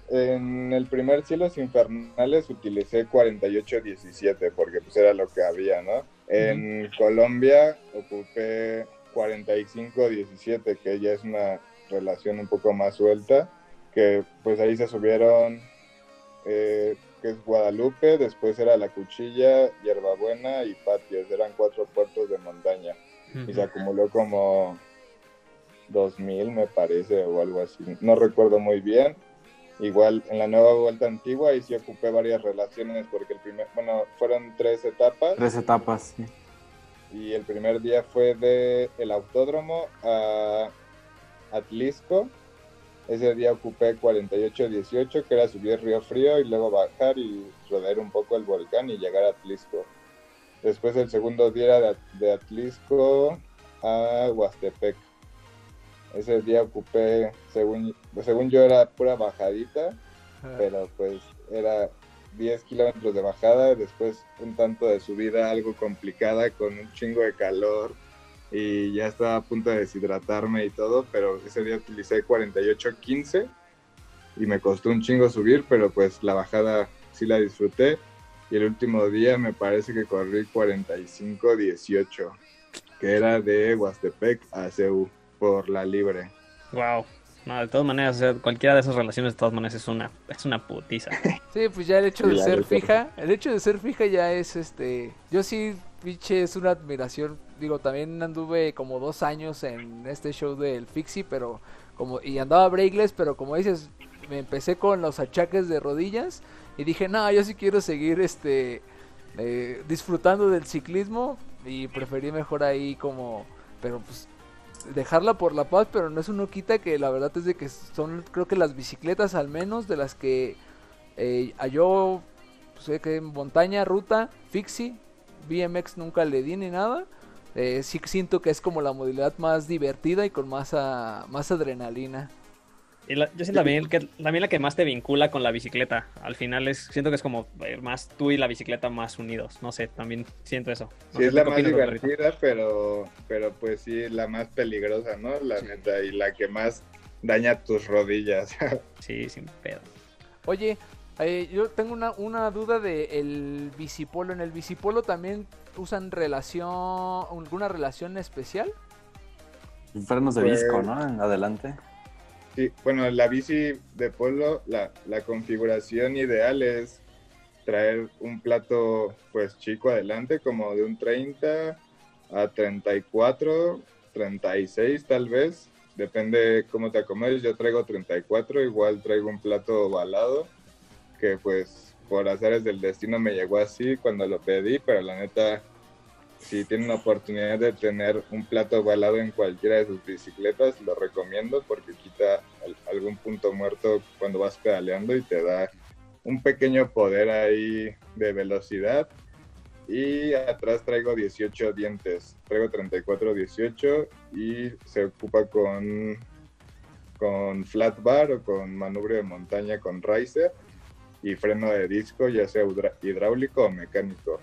en el primer Cielos Infernales utilicé 48-17 porque pues era lo que había, ¿no? En. Colombia ocupé 45-17 que ya es una relación un poco más suelta, que pues ahí se subieron, eh, que es Guadalupe, después era La Cuchilla, Hierbabuena y Patios, eran cuatro puertos de montaña y se acumuló como 2000 me parece o algo así, no recuerdo muy bien Igual en la nueva vuelta antigua y sí ocupé varias relaciones porque el primer, bueno, fueron tres etapas. Tres etapas, sí. Y el primer día fue de el autódromo a Atlisco. Ese día ocupé 48-18, que era subir Río Frío y luego bajar y rodear un poco el volcán y llegar a Atlisco. Después el segundo día era de, de Atlisco a Huastepec ese día ocupé, según, según yo era pura bajadita, pero pues era 10 kilómetros de bajada, después un tanto de subida algo complicada con un chingo de calor y ya estaba a punto de deshidratarme y todo, pero ese día utilicé 48.15 y me costó un chingo subir, pero pues la bajada sí la disfruté y el último día me parece que corrí 45.18, que era de Huastepec a CEU por la libre. Wow. No, de todas maneras, o sea, cualquiera de esas relaciones de todas maneras es una, es una putiza. Sí, pues ya el hecho de ser fija, el hecho de ser fija ya es este, yo sí, pinche, es una admiración, digo, también anduve como dos años en este show del Fixie, pero como, y andaba breakless, pero como dices, me empecé con los achaques de rodillas y dije, no, yo sí quiero seguir este, eh, disfrutando del ciclismo y preferí mejor ahí como, pero pues dejarla por la paz, pero no es uno quita que la verdad es de que son, creo que las bicicletas al menos de las que eh, a yo sé que en montaña, ruta, fixie, BMX nunca le di ni nada. Eh, sí siento que es como la modalidad más divertida y con más, ah, más adrenalina. Y la- yo siento también que también la que más te vincula con la bicicleta. Al final es, siento que es como eh, más tú y la bicicleta más unidos. No sé, también siento eso. No Sí, es la ¿qué más divertida, pero, pero pues sí, la más peligrosa, ¿no? La Sí. neta, y la que más daña tus rodillas. Sí, sin pedo. Oye, eh, yo tengo una, una duda de el bicipolo. ¿En el bicipolo también usan relación, alguna relación especial? Frenos de Pues- disco, ¿no? Adelante. Bueno, la bici de polo, la, la configuración ideal es traer un plato pues chico adelante, como de un 30 a 34, 36 tal vez, depende cómo te acomodes, yo traigo 34, igual traigo un plato ovalado, que pues por azares del destino me llegó así cuando lo pedí, pero la neta, si tienen la oportunidad de tener un plato ovalado en cualquiera de sus bicicletas, lo recomiendo porque quita al- algún punto muerto cuando vas pedaleando y te da un pequeño poder ahí de velocidad. Y atrás traigo 18 dientes, traigo 34 18 y se ocupa con, con flat bar o con manubrio de montaña con riser y freno de disco, ya sea hidráulico o mecánico.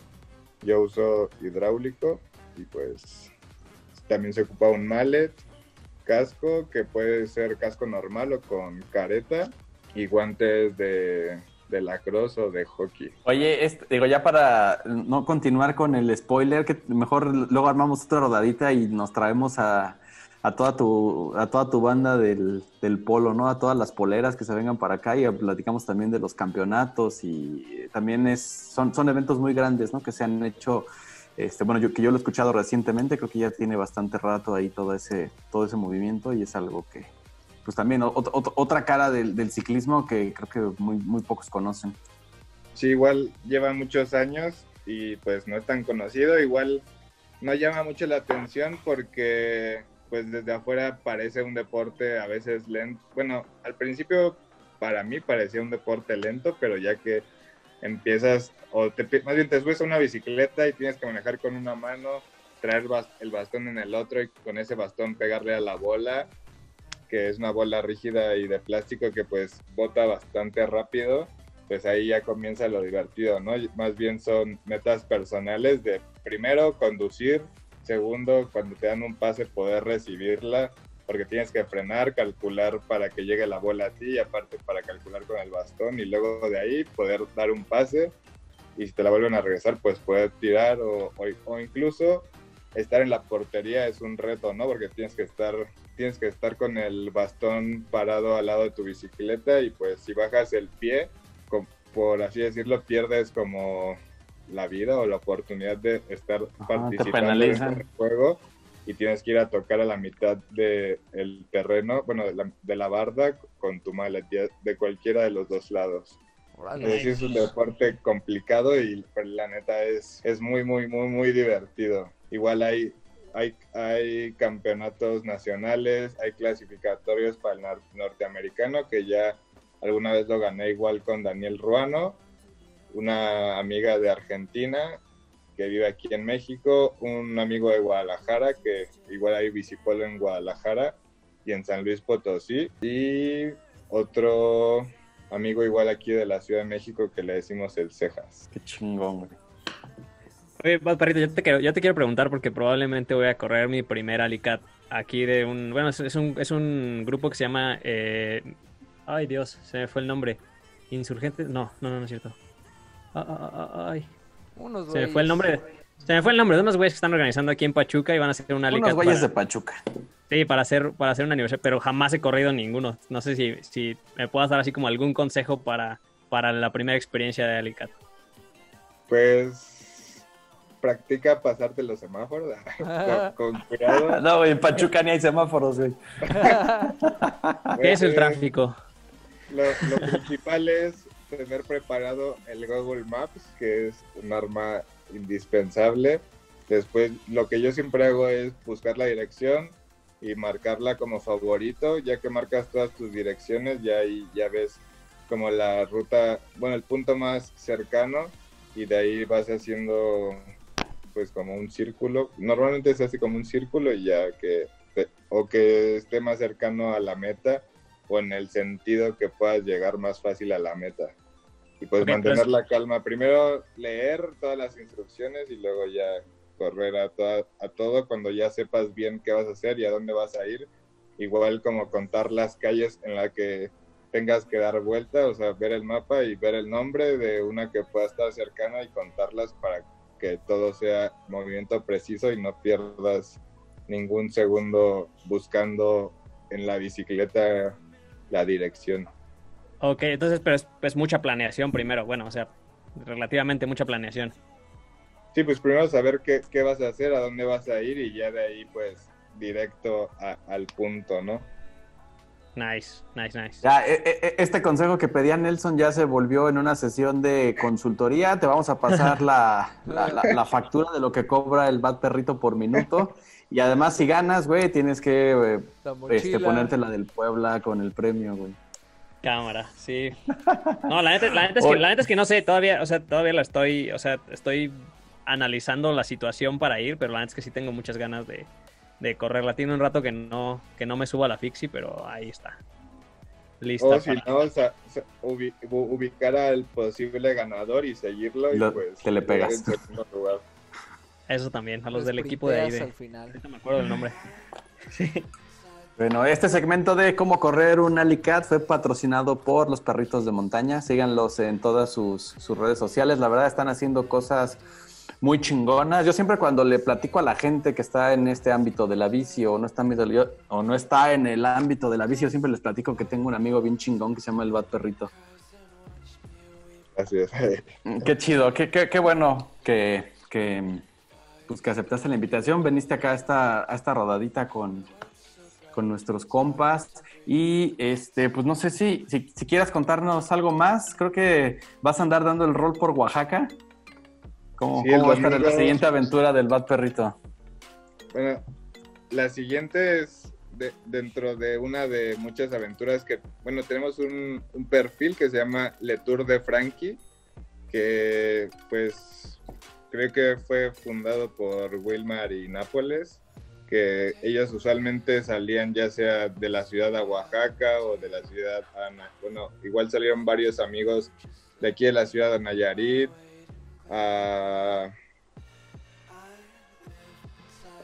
Yo uso hidráulico y pues también se ocupa un mallet, casco que puede ser casco normal o con careta y guantes de, de lacrosse o de hockey. Oye, este, digo, ya para no continuar con el spoiler, que mejor luego armamos otra rodadita y nos traemos a, a toda tu a toda tu banda del, del polo, ¿no? A todas las poleras que se vengan para acá y platicamos también de los campeonatos y también es son, son eventos muy grandes, ¿no? Que se han hecho este, bueno, yo que yo lo he escuchado recientemente, creo que ya tiene bastante rato ahí todo ese todo ese movimiento y es algo que pues también ot- ot- otra cara del, del ciclismo que creo que muy muy pocos conocen. Sí, igual lleva muchos años y pues no es tan conocido, igual no llama mucho la atención porque pues desde afuera parece un deporte a veces lento. Bueno, al principio para mí parecía un deporte lento, pero ya que empiezas, o te, más bien te subes a una bicicleta y tienes que manejar con una mano, traer el bastón en el otro y con ese bastón pegarle a la bola, que es una bola rígida y de plástico que pues bota bastante rápido pues ahí ya comienza lo divertido, ¿no? Más bien son metas personales de primero conducir, segundo cuando te dan un pase poder recibirla, porque tienes que frenar, calcular para que llegue la bola a ti y aparte para calcular con el bastón y luego de ahí poder dar un pase y si te la vuelven a regresar pues poder tirar o, o, o incluso estar en la portería es un reto, ¿no? Porque tienes que estar tienes que estar con el bastón parado al lado de tu bicicleta y pues si bajas el pie por así decirlo, pierdes como la vida o la oportunidad de estar Ajá, te participando en el juego y tienes que ir a tocar a la mitad del terreno, bueno, de la, de la barda con tu mallet de cualquiera de los dos lados. Es un deporte complicado y pues, la neta es, es muy, muy, muy, muy divertido. Igual hay, hay, hay campeonatos nacionales, hay clasificatorios para el nor- norteamericano que ya alguna vez lo gané igual con Daniel Ruano, una amiga de Argentina que vive aquí en México, un amigo de Guadalajara que igual hay bicipolo en Guadalajara y en San Luis Potosí y otro amigo igual aquí de la Ciudad de México que le decimos el Cejas. Qué chingón, güey. Oye, Bad Perrito, yo te, quiero, yo te quiero preguntar porque probablemente voy a correr mi primer Alicat aquí de un... Bueno, es, es un, es un grupo que se llama... eh, ay, Dios, se me fue el nombre. Insurgentes... No, no, no, no es cierto. Ah, ah, ah, Ay, Unos se me fue el nombre. Se me fue el nombre de unos güeyes que están organizando aquí en Pachuca y van a hacer un Alicat Unos güeyes para- de Pachuca. Sí, para hacer, para hacer un aniversario, pero jamás he corrido ninguno. No sé si, si me puedas dar así como algún consejo para, para la primera experiencia de Alicat. Pues practica pasarte los semáforos con, con cuidado. No, güey, en Pachuca ni hay semáforos, güey. ¿Qué es el tráfico? Lo, lo principal es tener preparado el Google Maps, que es un arma indispensable. Después, lo que yo siempre hago es buscar la dirección y marcarla como favorito, ya que marcas todas tus direcciones, ya ahí ya ves como la ruta, bueno, el punto más cercano y de ahí vas haciendo pues como un círculo. Normalmente se hace como un círculo y ya que o que esté más cercano a la meta o en el sentido que puedas llegar más fácil a la meta. Y pues mantener la calma. Primero leer todas las instrucciones y luego ya correr a, toda- a todo cuando ya sepas bien qué vas a hacer y a dónde vas a ir. Igual como contar las calles en las que tengas que dar vuelta, o sea, ver el mapa y ver el nombre de una que pueda estar cercana y contarlas para que todo sea movimiento preciso y no pierdas ningún segundo buscando en la bicicleta la dirección. Ok, entonces, pero es, es mucha planeación primero. Bueno, o sea, relativamente mucha planeación. Sí, pues primero saber qué, qué vas a hacer, a dónde vas a ir y ya de ahí pues directo a- al punto, ¿no? Nice, nice, nice. Ya, e- e- este consejo que pedía Nelson ya se volvió en una sesión de consultoría. Te vamos a pasar la, la- la- la factura de lo que cobra el Bad Perrito por minuto. Y además, si ganas, güey, tienes que eh, este, ponerte la del Puebla con el premio, güey. Cámara, sí. No, la neta, la neta es que, la neta es que no sé, todavía, o sea, todavía la estoy, o sea, estoy analizando la situación para ir, pero la neta es que sí tengo muchas ganas de, de correrla. Tiene un rato que no, que no me subo a la fixie, pero ahí está. Lista O si para- no, ubicar al posible ganador y seguirlo y Lo- pues que le pegas. Eso también, a los Lo del equipo de ahí de... al final. Ahorita me acuerdo del nombre. Sí. Bueno, este segmento de cómo correr un Alicat fue patrocinado por los perritos de montaña. Síganlos en todas sus, sus redes sociales. La verdad están haciendo cosas muy chingonas. Yo siempre cuando le platico a la gente que está en este ámbito de la bici o no está en, ámbito- yo- o no está en el ámbito de la bici, yo siempre les platico que tengo un amigo bien chingón que se llama el Bad Perrito. Así es. Mm, Qué chido, qué, qué, qué bueno que, que, pues, que aceptaste la invitación. Veniste acá a esta, a esta rodadita con, con nuestros compas. Y este, pues no sé si, si, si quieras contarnos algo más. Creo que vas a andar dando el rol por Oaxaca. ¿Cómo, Sí, cómo va a estar la siguiente aventura del Bad Perrito? Bueno, la siguiente es de- dentro de una de muchas aventuras que, bueno, tenemos un, un perfil que se llama Le Tour de Frankie, que pues creo que fue fundado por Wilmar y Nápoles, que ellos usualmente salían ya sea de la ciudad a Oaxaca o de la ciudad a, bueno, igual salieron varios amigos de aquí de la ciudad de Nayarit, a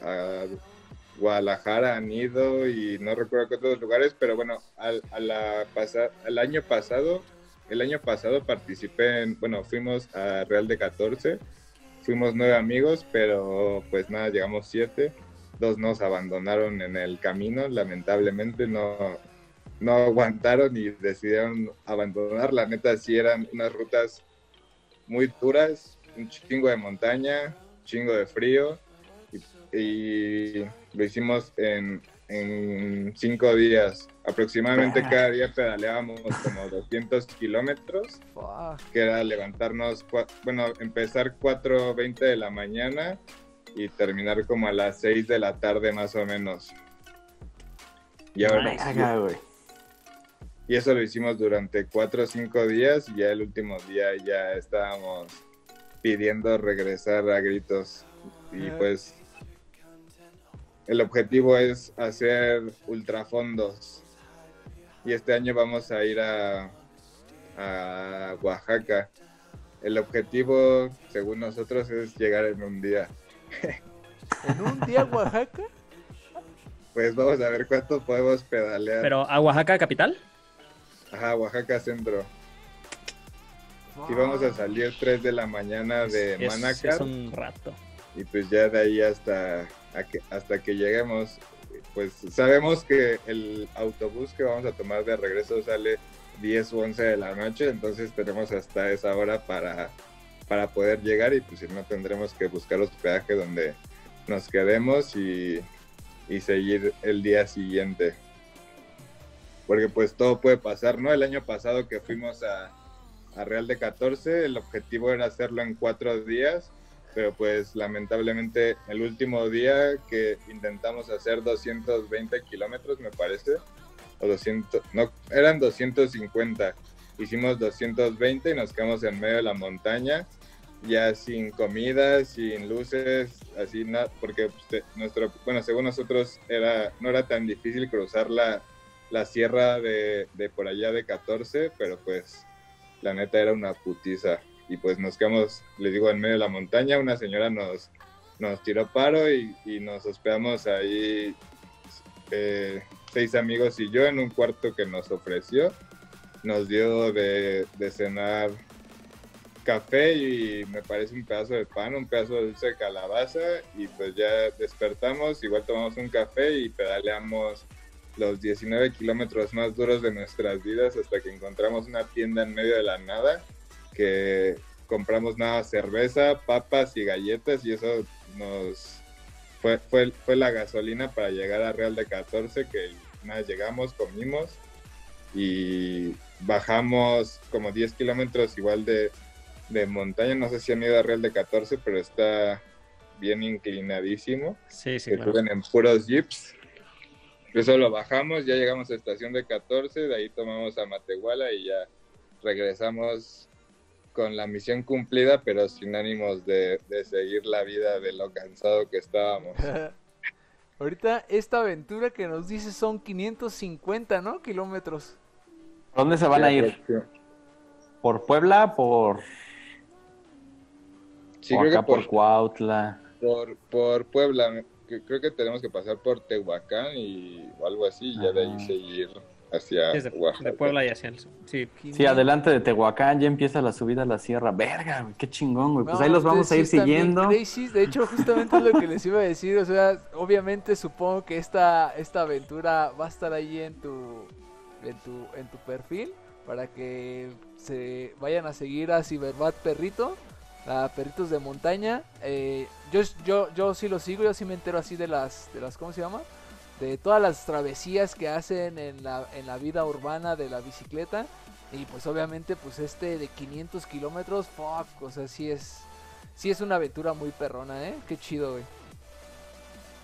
a Guadalajara han ido y no recuerdo qué otros lugares, pero bueno, al, a la pasa- al año pasado, el año pasado participé en, bueno, fuimos a Real de 14, fuimos nueve amigos, pero pues nada, llegamos siete, dos nos abandonaron en el camino, lamentablemente no, no aguantaron y decidieron abandonar, la neta sí eran unas rutas muy duras, un chingo de montaña, chingo de frío, y lo hicimos en, en cinco días. Aproximadamente cada día pedaleábamos como 200 kilómetros, que era levantarnos, bueno, empezar 4.20 de la mañana y terminar como a las 6 de la tarde más o menos. Y, ahora, y eso lo hicimos durante 4 o 5 días y ya el último día ya estábamos pidiendo regresar a gritos. Y pues el objetivo es hacer ultrafondos. Y este año vamos a ir a, a Oaxaca. el objetivo, según nosotros, es llegar en un día. ¿En un día Oaxaca? Pues vamos a ver cuánto podemos pedalear. Pero a Oaxaca capital. Ajá, Oaxaca Centro. Y vamos a salir 3 de la mañana de Es- Manacar. es un rato. y pues ya de ahí hasta, que, hasta que lleguemos, pues sabemos que el autobús que vamos a tomar de regreso sale 10 o 11 de la noche, entonces tenemos hasta esa hora para, para poder llegar y pues si no tendremos que buscar hospedaje donde nos quedemos y, y seguir el día siguiente. Porque pues todo puede pasar, ¿no? El año pasado que fuimos a, a Real de 14, el objetivo era hacerlo en cuatro días pero pues lamentablemente el último día que intentamos hacer 220 kilómetros me parece, o 200, no, eran 250, hicimos 220 y nos quedamos en medio de la montaña, ya sin comida, sin luces, así nada, porque pues, nuestro, bueno, según nosotros era, no era tan difícil cruzar la, la sierra de, de por allá de 14, pero pues la neta era una putiza y pues nos quedamos, les digo, en medio de la montaña. Una señora nos, nos tiró paro y, y nos hospedamos ahí eh, seis amigos y yo en un cuarto que nos ofreció. Nos dio de, de cenar café y me parece un pedazo de pan, un pedazo de dulce de calabaza y pues ya despertamos, igual tomamos un café y pedaleamos los 19 kilómetros más duros de nuestras vidas hasta que encontramos una tienda en medio de la nada que compramos nada cerveza, papas y galletas y eso nos fue, fue, fue la gasolina para llegar a Real de 14 que nada llegamos, comimos y bajamos como 10 kilómetros igual de, de montaña, no sé si han ido a Real de 14 pero está bien inclinadísimo Sí, sí, que claro. suben en puros jeeps. Eso lo bajamos, ya llegamos a estación de 14, de ahí tomamos a Matehuala y ya regresamos con la misión cumplida, pero sin ánimos de, de seguir la vida de lo cansado que estábamos. Ahorita esta aventura que nos dice son 550, ¿no? Kilómetros. ¿Por dónde se van a ir? ¿Por Puebla? ¿Por, Sí, o creo acá que por, por Cuautla? por, por Puebla, que- creo que tenemos que pasar por Tehuacán y o algo así, y ya de ahí seguir hacia Desde Oaxaca. de Puebla y hacia el sur. Sí, Sí, adelante de Tehuacán ya empieza la subida a la sierra. Verga, güey, qué chingón, güey. Pues No, ahí los vamos a ir siguiendo. De hecho, justamente es lo que les iba a decir. O sea, obviamente supongo que esta, esta aventura va a estar ahí en tu, en tu, en tu perfil para que se vayan a seguir a Cyberbat Perrito, a Perritos de Montaña. Eh, yo, yo, yo sí lo sigo, yo sí me entero así de las, de las, ¿cómo se llama? De todas las travesías que hacen en la, en la vida urbana de la bicicleta. Y pues obviamente pues este de 500 kilómetros, fuck, o sea, sí es, sí es una aventura muy perrona, ¿eh? Qué chido, güey.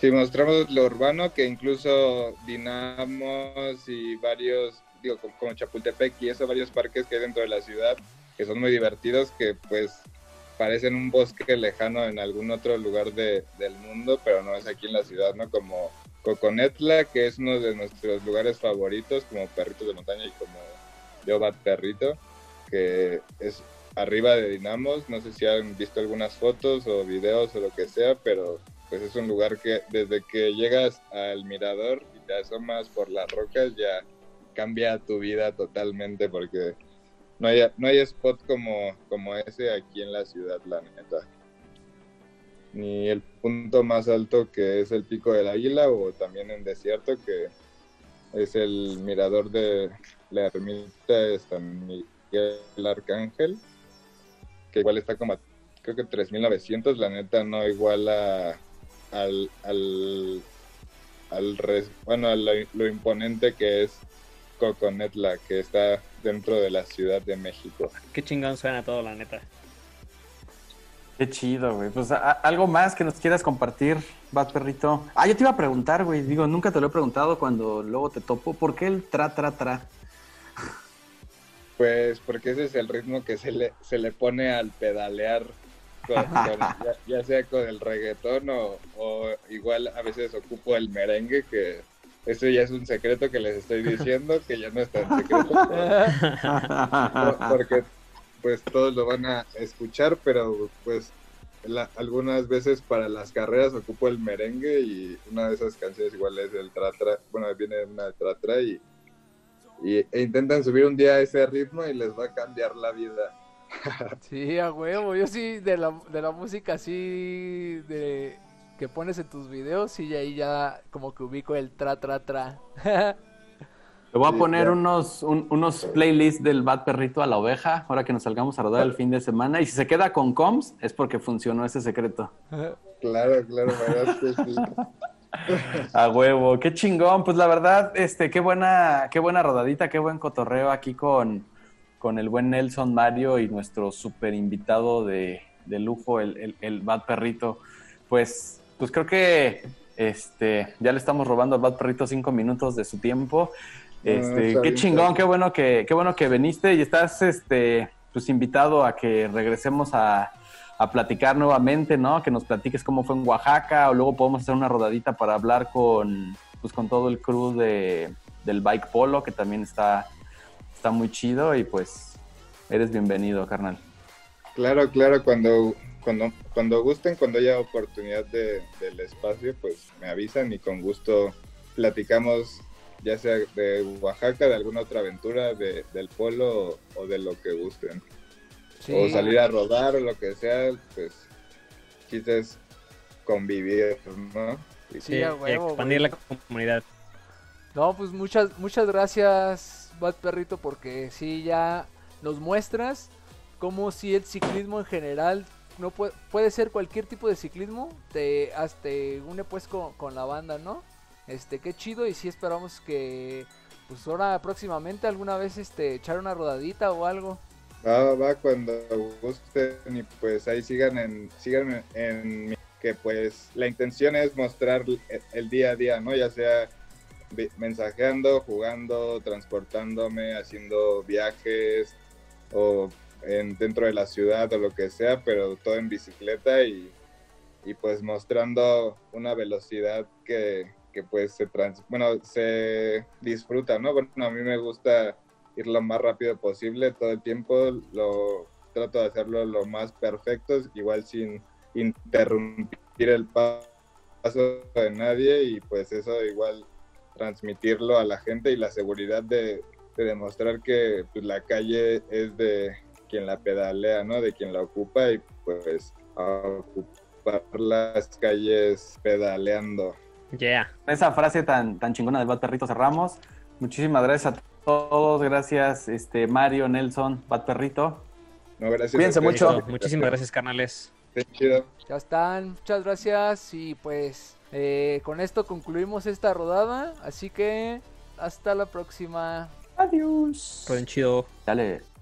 Sí, mostramos lo urbano, que incluso Dinamos y varios, digo, como Chapultepec y eso, varios parques que hay dentro de la ciudad, que son muy divertidos, que pues parecen un bosque lejano en algún otro lugar de- del mundo, pero no es aquí en la ciudad, ¿no? Como Coconetla, que es uno de nuestros lugares favoritos, como Perritos de Montaña y como Yo Bat Perrito, que es arriba de Dinamos, no sé si han visto algunas fotos o videos o lo que sea, pero pues es un lugar que desde que llegas al mirador y te asomas por las rocas ya cambia tu vida totalmente porque no hay, no hay spot como, como ese aquí en la ciudad, la neta. Ni el punto más alto que es el Pico del Águila o también en desierto que es el mirador de la ermita de San Miguel Arcángel, que igual está como a, creo que 3.900, la neta no iguala al, al, al res- bueno, lo imponente que es Coconetla, que está dentro de la Ciudad de México. qué chingón suena todo, la neta. Qué chido, güey. Pues a- algo más que nos quieras compartir, Bat Perrito. Ah, yo te iba a preguntar, güey. Digo, nunca te lo he preguntado cuando luego te topo. ¿Por qué el tra, tra, tra? Pues porque ese es el ritmo que se le, se le pone al pedalear, con- con- ya, ya sea con el reggaetón o, o igual a veces ocupo el merengue, que eso ya es un secreto que les estoy diciendo, que ya no es tan secreto. Por- porque, pues todos lo van a escuchar, pero pues la- algunas veces para las carreras ocupo el merengue y una de esas canciones igual es el tratra, bueno, viene una de tratra y, y e intentan subir un día ese ritmo y les va a cambiar la vida. Sí, a huevo. Yo sí, de la, de la música así de que pones en tus videos, sí, ahí ya como que ubico el tra, tra, tra. Le voy a Sí, poner unos, un- unos playlists del Bad Perrito a la oveja, ahora que nos salgamos a rodar el fin de semana. Y si se queda con coms, es porque funcionó ese secreto. Claro, claro, verdad. A huevo, qué chingón. Pues la verdad, este, qué buena, qué buena rodadita, qué buen cotorreo aquí con, con el buen Nelson Mario y nuestro super invitado de, de lujo, el, el, el Bad Perrito. Pues, pues creo que este, ya le estamos robando al Bad Perrito cinco minutos de su tiempo. No, Este, qué chingón, qué bueno que, qué bueno que viniste y estás este, pues invitado a que regresemos a, a platicar nuevamente, ¿no? Que nos platiques cómo fue en Oaxaca o luego podemos hacer una rodadita para hablar con, pues, con todo el crew de, del Bike Polo, que también está, está muy chido y pues eres bienvenido, carnal. Claro, claro, cuando, cuando, cuando gusten, cuando haya oportunidad de, del espacio, pues me avisan y con gusto platicamos, ya sea de Oaxaca, de alguna otra aventura, de, del polo o, o de lo que gusten. Sí. O salir a rodar o lo que sea, pues chiste es convivir, ¿no? Y Sí, huevo, expandir güey. la comunidad. No, pues muchas, muchas gracias, Bad Perrito, porque sí, ya nos muestras cómo si el ciclismo en general no puede, puede ser cualquier tipo de ciclismo, te, hasta une pues con, la banda, ¿no? Este, qué chido y sí esperamos que pues ahora próximamente alguna vez este echar una rodadita o algo. Va, va, cuando gusten y pues ahí sigan en, sigan en, que pues la intención es mostrar el, el día a día, ¿no? Ya sea mensajeando, jugando, transportándome, haciendo viajes o en, dentro de la ciudad o lo que sea, pero todo en bicicleta y, y pues mostrando una velocidad que, que pues se, trans, bueno, se disfruta, ¿no? Bueno, a mí me gusta ir lo más rápido posible todo el tiempo, lo trato de hacerlo lo más perfecto, igual sin interrumpir el pa- paso de nadie y pues eso igual transmitirlo a la gente y la seguridad de, de demostrar que pues, la calle es de quien la pedalea, ¿no? De quien la ocupa y pues a ocupar las calles pedaleando. Yeah. Esa frase tan, tan chingona del Bad Perrito cerramos. Muchísimas gracias a todos, gracias este Mario, Nelson, Bad Perrito. No, gracias Cuídense mucho. Muchísimas gracias, carnales. invitación. Chido. Ya están, muchas gracias y pues eh, con esto concluimos esta rodada, así que hasta la próxima. Adiós. Fue chido. Dale.